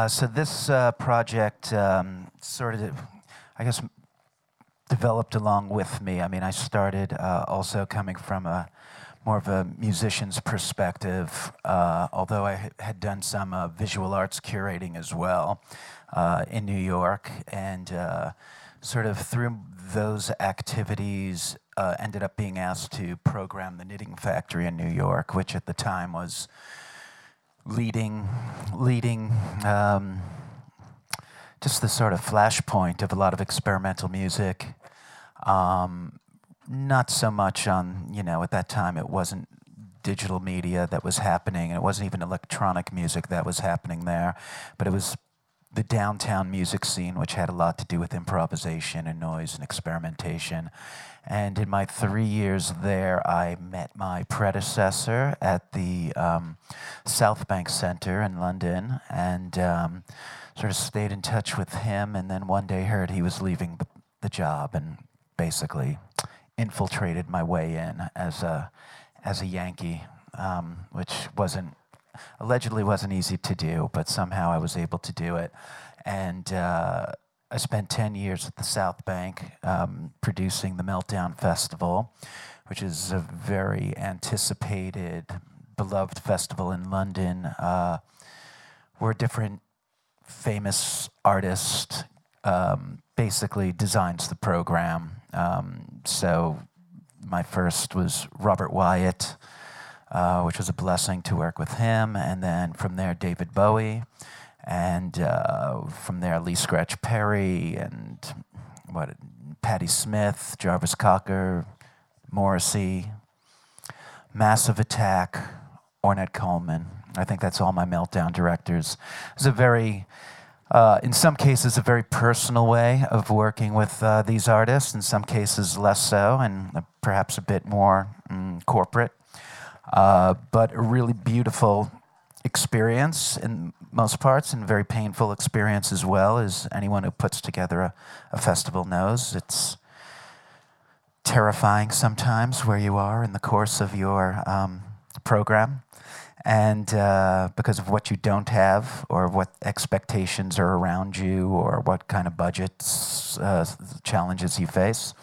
So this uh, project um, sort of, I guess, developed along with me. I mean, I started uh, also coming from a more of a musician's perspective, uh, although I had done some uh, visual arts curating as well uh, in New York, and uh, sort of through those activities, ended up being asked to program the Knitting Factory in New York, which at the time was leading, leading. Um, just the sort of flashpoint of a lot of experimental music. Um, not so much on, you know, at that time it wasn't digital media that was happening, and it wasn't even electronic music that was happening there, but it was the downtown music scene, which had a lot to do with improvisation and noise and experimentation. And in my three years there, I met my predecessor at the um, South Bank Center in London and um, sort of stayed in touch with him. And then one day heard he was leaving the, the job and basically infiltrated my way in as a, as a Yankee, um, which wasn't allegedly wasn't easy to do, but somehow I was able to do it. And uh, I spent 10 years at the South Bank um, producing the Meltdown Festival, which is a very anticipated, beloved festival in London, uh, where different famous artists um, basically designs the program. Um, so my first was Robert Wyatt, uh, which was a blessing to work with him. And then from there, David Bowie. And uh, from there, Lee Scratch Perry and what, Patti Smith, Jarvis Cocker, Morrissey, Massive Attack, Ornette Coleman. I think that's all my meltdown directors. It's a very, uh, in some cases, a very personal way of working with uh, these artists. In some cases, less so, and perhaps a bit more mm, corporate. Uh, but a really beautiful experience in most parts and very painful experience as well as anyone who puts together a, a festival knows it's terrifying sometimes where you are in the course of your um, program. And uh, because of what you don't have or what expectations are around you or what kind of budgets uh, challenges you face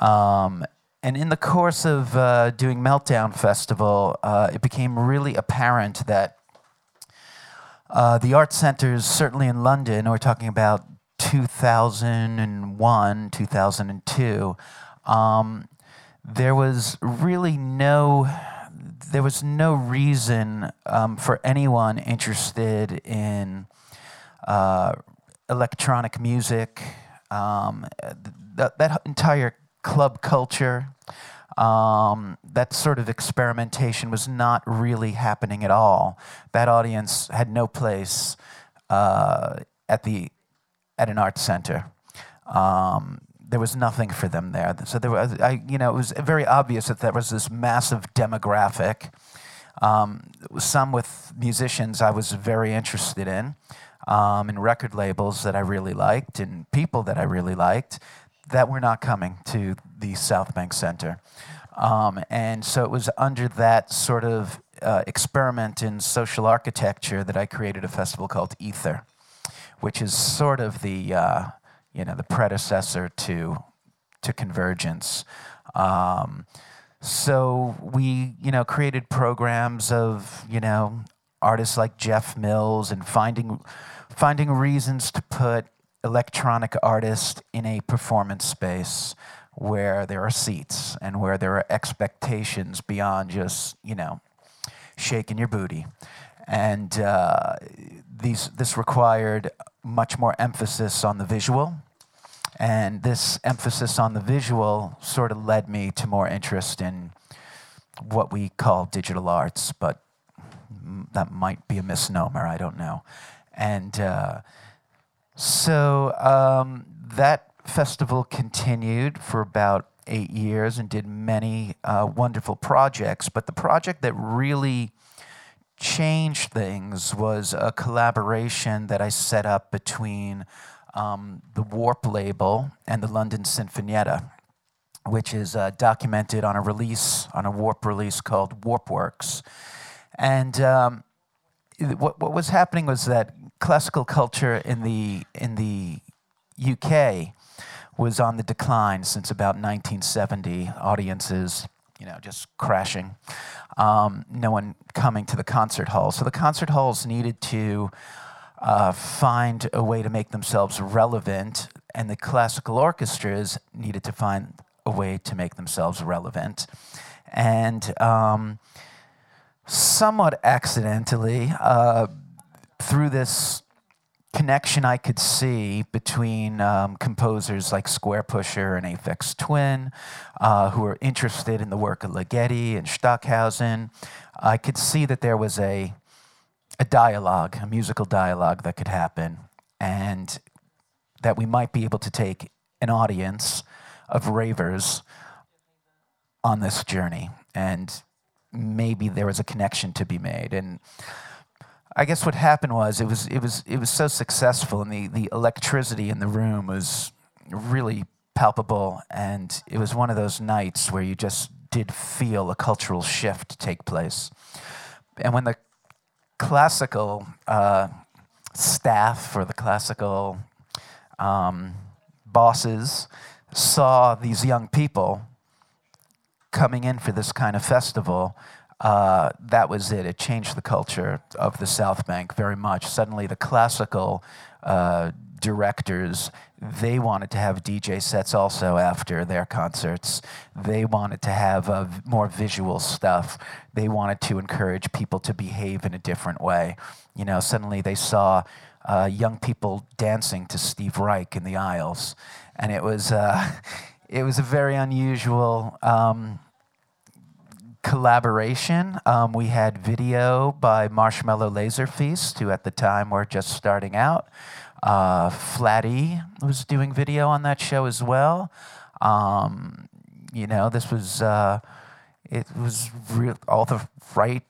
um, and in the course of uh, doing Meltdown Festival, uh, it became really apparent that uh, the art centers, certainly in London, we're talking about 2001, 2002, um, there was really no there was no reason um, for anyone interested in uh, electronic music. Um, that, that entire club culture. Um, that sort of experimentation was not really happening at all. That audience had no place uh, at the at an art center. Um, there was nothing for them there. So there was, I, you know, it was very obvious that there was this massive demographic. Um, some with musicians I was very interested in, um, and record labels that I really liked, and people that I really liked that were not coming to the South Bank Center. Um, and so it was under that sort of uh, experiment in social architecture that I created a festival called Ether, which is sort of the, uh, you know, the predecessor to, to Convergence. Um, so we, you know, created programs of, you know, artists like Jeff Mills and finding, finding reasons to put electronic artist in a performance space where there are seats and where there are expectations beyond just, you know, shaking your booty. And uh, these, this required much more emphasis on the visual. And this emphasis on the visual sort of led me to more interest in what we call digital arts, but that might be a misnomer, I don't know. And uh, so um, that festival continued for about eight years and did many uh, wonderful projects. But the project that really changed things was a collaboration that I set up between um, the Warp label and the London Sinfonietta, which is uh, documented on a release, on a Warp release called Warpworks. And um, what, what was happening was that classical culture in the in the UK was on the decline since about 1970. Audiences, you know, just crashing. Um, no one coming to the concert halls. So the concert halls needed to uh, find a way to make themselves relevant, and the classical orchestras needed to find a way to make themselves relevant. And um, somewhat accidentally, uh, through this connection I could see between um, composers like Squarepusher and Aphex Twin, uh, who were interested in the work of Ligeti and Stockhausen. I could see that there was a, a dialogue, a musical dialogue that could happen, and that we might be able to take an audience of ravers on this journey. And maybe there was a connection to be made. And I guess what happened was it was it was it was so successful, and the the electricity in the room was really palpable, and it was one of those nights where you just did feel a cultural shift take place. And when the classical uh, staff or the classical um, bosses saw these young people coming in for this kind of festival, uh, that was it. It changed the culture of the South Bank very much. Suddenly, the classical uh, directors they wanted to have DJ sets also after their concerts. They wanted to have uh, more visual stuff. They wanted to encourage people to behave in a different way. You know, suddenly they saw uh, young people dancing to Steve Reich in the aisles, and it was uh, it was a very unusual. Um, collaboration. Um, we had video by Marshmallow Laser Feast, who at the time were just starting out. Uh, Flatty was doing video on that show as well. Um, you know, this was uh, it was real. All the right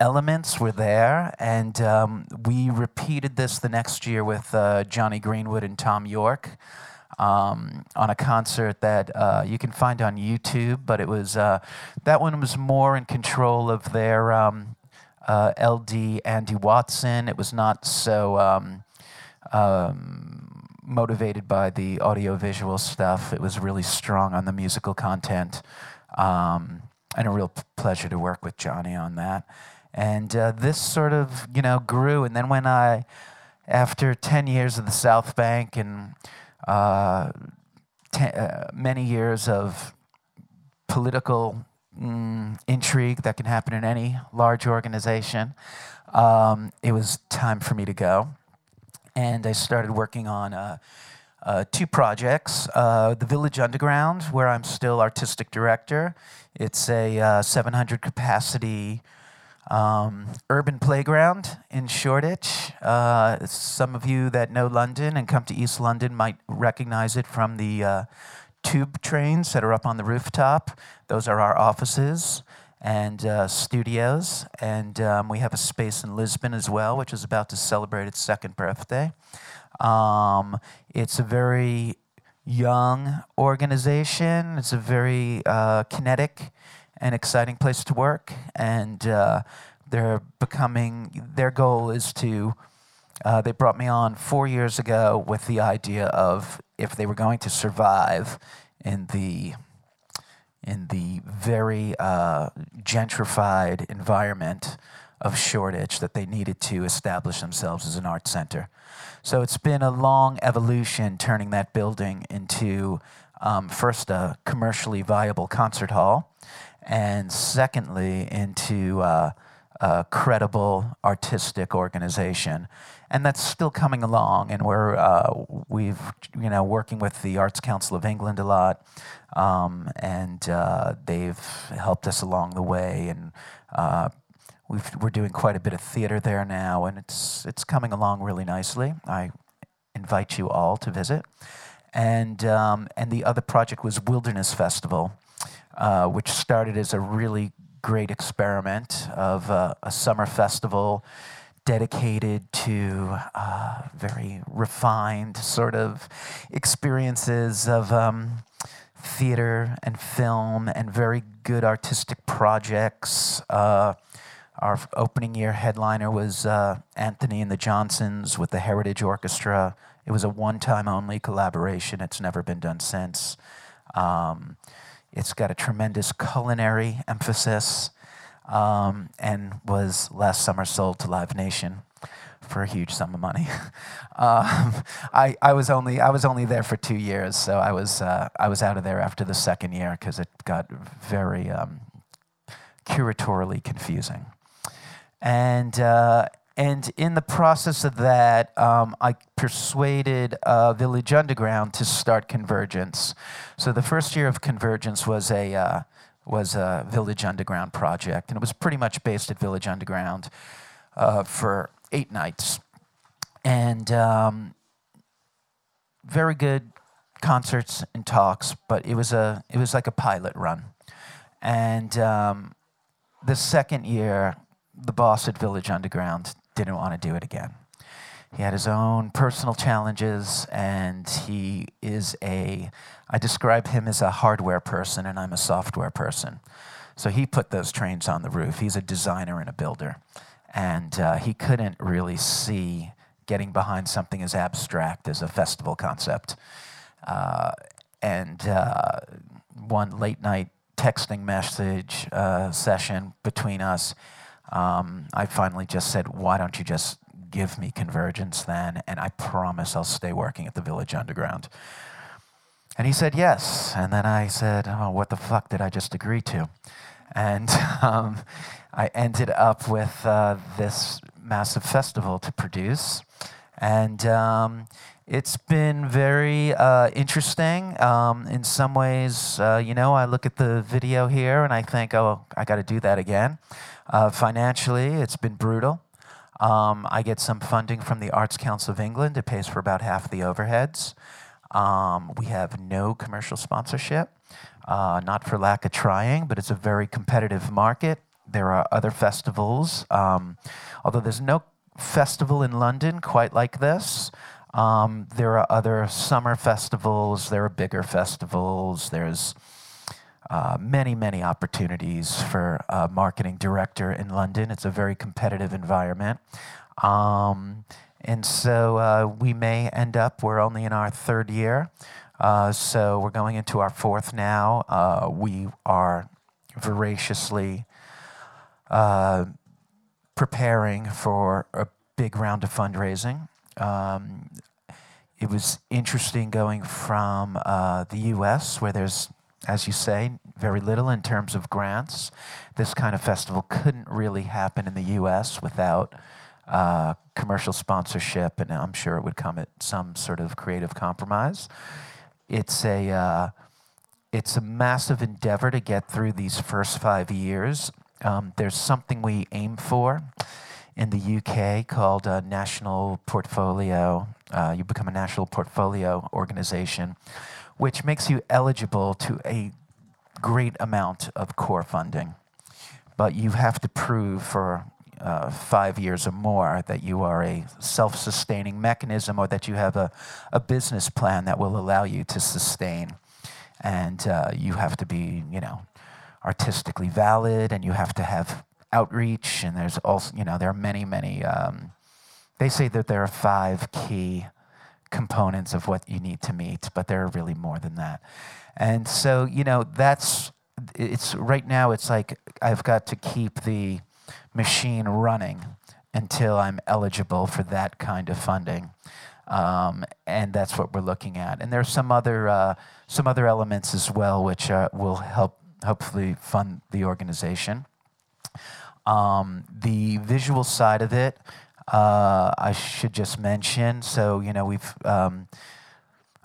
elements were there, and um, we repeated this the next year with uh, Jonny Greenwood and Thom Yorke um, on a concert that uh, you can find on YouTube, but it was uh, that one was more in control of their um, uh, LD Andi Watson. It was not so um, um, motivated by the audiovisual stuff. It was really strong on the musical content, um, and a real p- pleasure to work with Jonny on that. And uh, this sort of you know grew, and then when I after 10 years of the South Bank and uh, uh, many years of political mm, intrigue that can happen in any large organization. Um, it was time for me to go. And I started working on uh, uh, two projects uh, The Village Underground, where I'm still artistic director. It's a uh, 700 capacity um, urban playground in Shoreditch. Uh, some of you that know London and come to East London might recognize it from the uh, tube trains that are up on the rooftop. Those are our offices and uh, studios. And um, we have a space in Lisbon as well, which is about to celebrate its second birthday. Um, it's a very young organization, it's a very uh, kinetic an exciting place to work, and uh, they're becoming. Their goal is to. Uh, they brought me on four years ago with the idea of if they were going to survive in the in the very uh, gentrified environment of Shoreditch, that they needed to establish themselves as an art center. So it's been a long evolution turning that building into um, first a commercially viable concert hall, and secondly, into uh, a credible artistic organization. And that's still coming along, and we're uh, we've you know working with the Arts Council of England a lot, um, and uh, they've helped us along the way, and uh, we are doing quite a bit of theater there now, and it's it's coming along really nicely. I invite you all to visit, and um, and the other project was Wilderness Festival, uh, which started as a really great experiment of uh, a summer festival dedicated to uh, very refined sort of experiences of um, theater and film and very good artistic projects. Uh, our opening year headliner was uh, Antony and the Johnsons with the Heritage Orchestra. It was a one time only collaboration, it's never been done since. Um, it's got a tremendous culinary emphasis um, and was last summer sold to Live Nation for a huge sum of money. um, I, I, was only, I was only there for two years, so I was, uh, I was out of there after the second year because it got very um, curatorially confusing. And, uh, and in the process of that, um, I persuaded uh, Village Underground to start Convergence. So the first year of Convergence was a uh, was a Village Underground project, and it was pretty much based at Village Underground uh, for eight nights, and um, very good concerts and talks. But it was a it was like a pilot run, and um, the second year, the boss at Village Underground didn't want to do it again. He had his own personal challenges, and he is a, I describe him as a hardware person, and I'm a software person. So he put those trains on the roof. He's a designer and a builder. And uh, he couldn't really see getting behind something as abstract as a festival concept. Uh, and uh, one late night texting message uh, session between us, um, I finally just said, why don't you just give me convergence then, and I promise I'll stay working at the Village Underground. And he said yes. And then I said, oh, what the fuck did I just agree to? And um, I ended up with uh, this massive festival to produce. And um, it's been very uh, interesting. Um, in some ways, uh, you know, I look at the video here and I think, oh, I got to do that again. Uh, financially, it's been brutal. Um, I get some funding from the Arts Council of England. It pays for about half the overheads. Um, we have no commercial sponsorship, uh, not for lack of trying, but it's a very competitive market. There are other festivals, um, although there's no festival in London quite like this. Um, there are other summer festivals, there are bigger festivals, there's uh, many, many opportunities for a marketing director in London. It's a very competitive environment. Um, and so uh, we may end up, we're only in our third year. Uh, so we're going into our fourth now. Uh, we are voraciously uh, preparing for a big round of fundraising. Um, it was interesting going from uh, the US, where there's as you say, very little in terms of grants. This kind of festival couldn't really happen in the US without uh, commercial sponsorship, and I'm sure it would come at some sort of creative compromise. It's a, uh, it's a massive endeavor to get through these first five years. Um, there's something we aim for in the UK called a national portfolio. Uh, you become a national portfolio organization which makes you eligible to a great amount of core funding. But you have to prove for uh, five years or more that you are a self sustaining mechanism or that you have a, a business plan that will allow you to sustain. And uh, you have to be, you know, artistically valid and you have to have outreach. And there's also, you know, there are many, many, um, they say that there are five key components of what you need to meet, but there are really more than that. And so, you know, that's it's right now it's like I've got to keep the machine running until I'm eligible for that kind of funding. Um, and that's what we're looking at. And there's some other uh, some other elements as well, which uh, will help hopefully fund the organization. Um, the visual side of it, uh, I should just mention. So, you know, we've, um,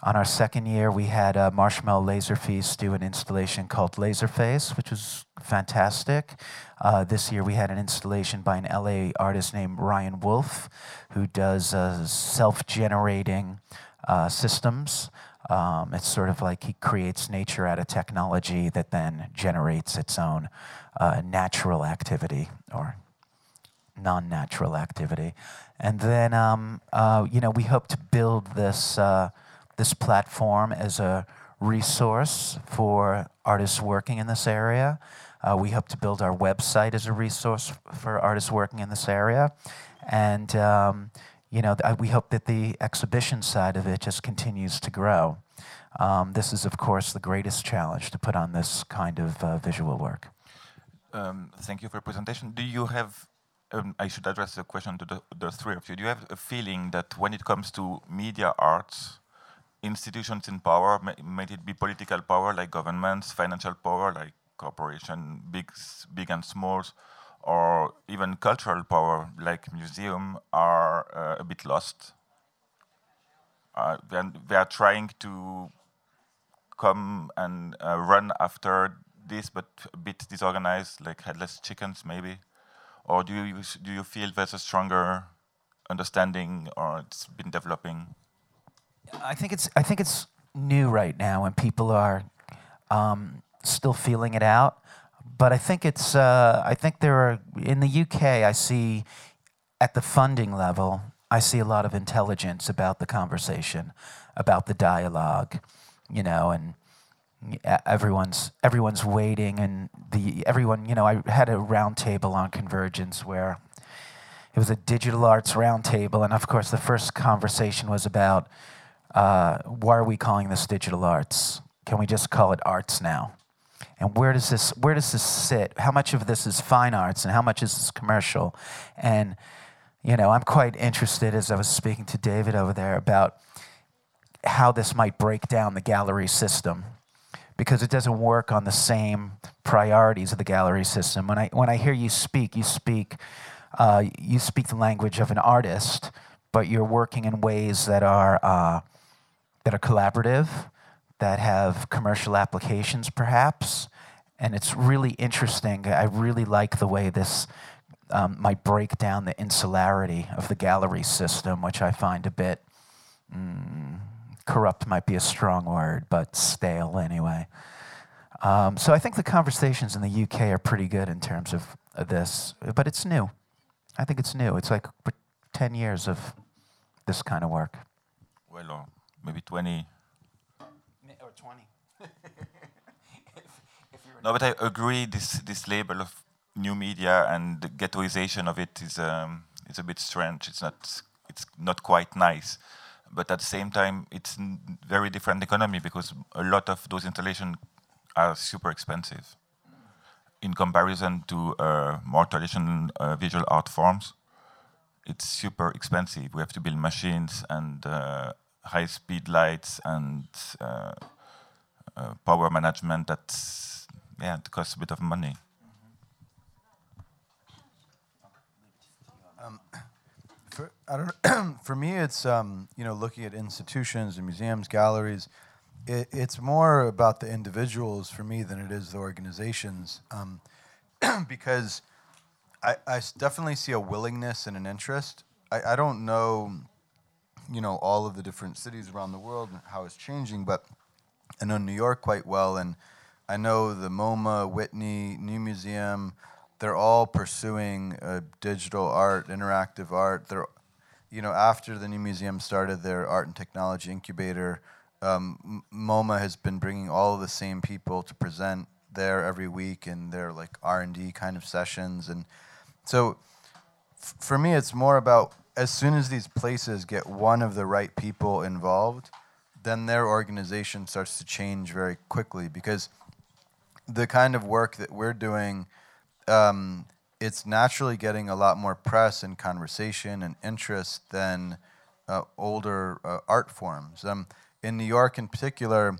on our second year, we had Marshmallow Laser Feast do an installation called Laserface, which was fantastic. Uh, this year, we had an installation by an LA artist named Ryan Wolf, who does uh, self generating uh, systems. Um, it's sort of like he creates nature out of technology that then generates its own uh, natural activity or non-natural activity. And then, um, uh, you know, we hope to build this, uh, this platform as a resource for artists working in this area. Uh, we hope to build our website as a resource for artists working in this area. And, um, you know, we hope that the exhibition side of it just continues to grow. Um, this is, of course, the greatest challenge to put on this kind of uh, visual work. Um, thank you for your presentation. Do you have um, I should address the question to the, the, three of you. Do you have a feeling that when it comes to media arts, institutions in power, may, may it be political power like governments, financial power like corporation, big, big and small, or even cultural power like museum are uh, a bit lost. Uh, they are trying to come and uh, run after this, but a bit disorganized, like headless chickens, maybe? Or do you do you feel there's a stronger understanding, or it's been developing? I think it's I think it's new right now, and people are um, still feeling it out. But I think it's uh, I think there are in the UK. I see at the funding level, I see a lot of intelligence about the conversation, about the dialogue, you know, and everyone's everyone's waiting and the everyone you know I had a roundtable on convergence where it was a digital arts roundtable and of course the first conversation was about uh, why are we calling this digital arts can we just call it arts now and where does this where does this sit? How much of this is fine arts and how much is this commercial? And you know I'm quite interested as I was speaking to David over there about how this might break down the gallery system. Because it doesn't work on the same priorities of the gallery system. When I, when I hear you speak, you speak, uh, you speak the language of an artist, but you're working in ways that are, uh, that are collaborative, that have commercial applications perhaps. And it's really interesting. I really like the way this um, might break down the insularity of the gallery system, which I find a bit. Mm, corrupt might be a strong word, but stale anyway. Um, so I think the conversations in the UK are pretty good in terms of, this, but it's new. I think it's new. It's like 10 years of this kind of work. Well, uh, maybe 20. Or 20. No, but I agree this, this label of new media and the ghettoization of it is, um, is a bit strange. It's not, it's not quite nice but at the same time, it's very different economy because a lot of those installations are super expensive in comparison to uh, more traditional uh, visual art forms. It's super expensive. We have to build machines and uh, high-speed lights and uh, uh, power management. That's yeah, it costs a bit of money. Um, for, I don't for me, it's um, you know looking at institutions and museums, galleries. It, it's more about the individuals for me than it is the organizations, um, because I, I definitely see a willingness and an interest. I, I don't know, you know, all of the different cities around the world and how it's changing, but I know New York quite well, and I know the MoMA, Whitney, New Museum they're all pursuing uh, digital art, interactive art. They're, you know, after the new museum started their art and technology incubator, um, MoMA has been bringing all of the same people to present there every week in their like R and D kind of sessions, and so f- for me, it's more about as soon as these places get one of the right people involved, then their organization starts to change very quickly because the kind of work that we're doing um, it's naturally getting a lot more press and conversation and interest than uh, older uh, art forms. Um, in New York, in particular,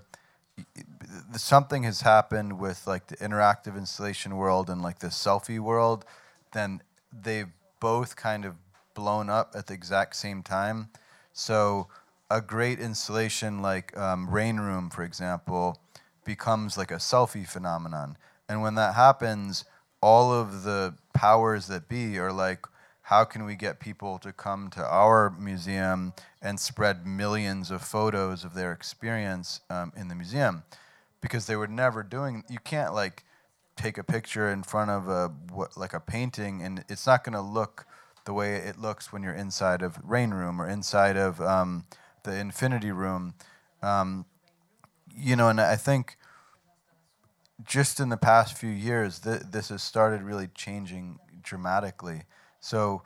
something has happened with like the interactive installation world and like the selfie world. Then they've both kind of blown up at the exact same time. So a great installation like um, Rain Room, for example, becomes like a selfie phenomenon. And when that happens, all of the powers that be are like, how can we get people to come to our museum and spread millions of photos of their experience um, in the museum? Because they were never doing. You can't like take a picture in front of a what, like a painting, and it's not going to look the way it looks when you're inside of Rain Room or inside of um, the Infinity Room. Um, you know, and I think just in the past few years, th- this has started really changing dramatically. So,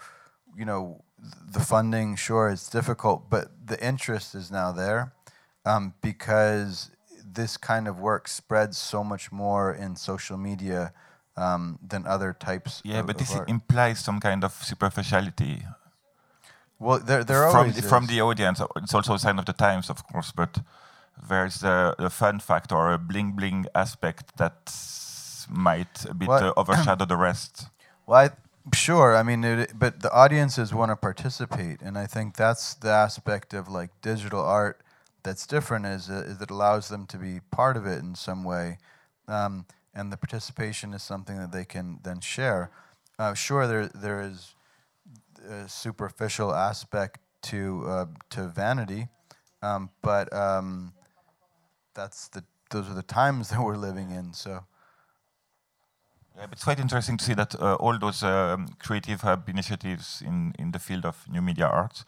you know, the funding, sure, it's difficult, but the interest is now there um, because this kind of work spreads so much more in social media um, than other types. Yeah, of, but this implies some kind of superficiality. Well, there, there from always the, from the audience. It's also a sign of the times, of course, but there's a, a fun factor, or a bling bling aspect that might a bit Well, uh, overshadow the rest. Well, I, sure. I mean, it, but the audiences want to participate, and I think that's the aspect of like digital art that's different. Is, uh, is it allows them to be part of it in some way, um, and the participation is something that they can then share. Uh, sure, there there is a superficial aspect to uh, to vanity, um, but um, that's the those are the times that we're living in. So. Yeah, it's quite interesting to see that uh, all those um, creative hub initiatives in, in the field of new media arts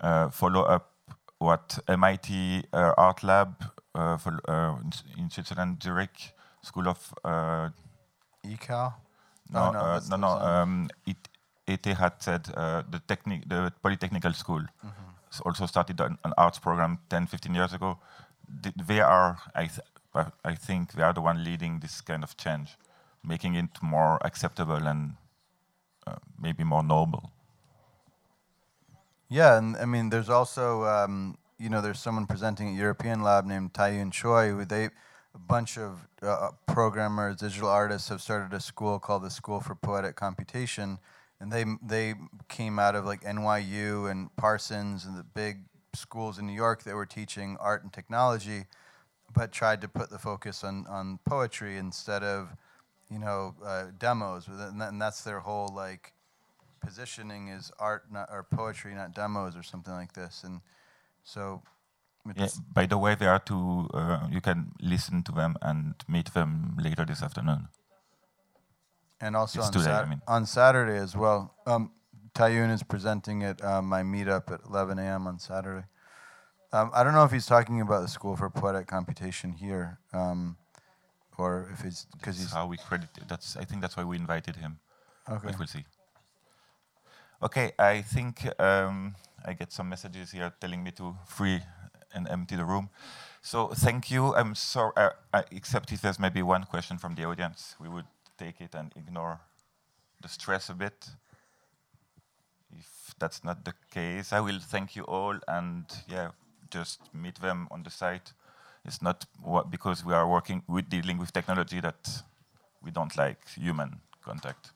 uh, follow up what MIT uh, Art Lab uh, for, uh, in Switzerland, Zurich School of ECAL. No, Oh, no, uh, no, no. Um, it, ET had said uh, the technic, the Polytechnical School s- also started an, an arts program 10, 15 years ago. Th- they are, I, th- I- think, they are the one leading this kind of change, making it more acceptable and uh, maybe more noble. Yeah, and I mean, there's also, um, you know, there's someone presenting at European Lab named Taeyoon Choi, who they, a bunch of uh, programmers, digital artists have started a school called the School for Poetic Computation, and they they came out of like NYU and Parsons and the big schools in New York that were teaching art and technology, but tried to put the focus on on poetry instead of, you know, uh, demos, and that- and that's their whole like positioning is art not, or poetry, not demos or something like this. And so, Yeah, by the way, there are two, uh, you can listen to them and meet them later this afternoon. and also on, today, I mean. on Saturday as well. Um, Taeyoon is presenting at uh, my meetup at 11 a.m. on Saturday. Um, I don't know if he's talking about the School for Poetic Computation here, um, or if it's because he's how we credit. That's I think that's why we invited him. okay. But we'll see. Okay, I think um, I get some messages here telling me to free and empty the room. So thank you. I'm sorry, uh, uh, except if there's maybe one question from the audience, we would take it and ignore the stress a bit. If that's not the case, I will thank you all and yeah, just meet them on the site. It's not because we are working with dealing with technology that we don't like human contact.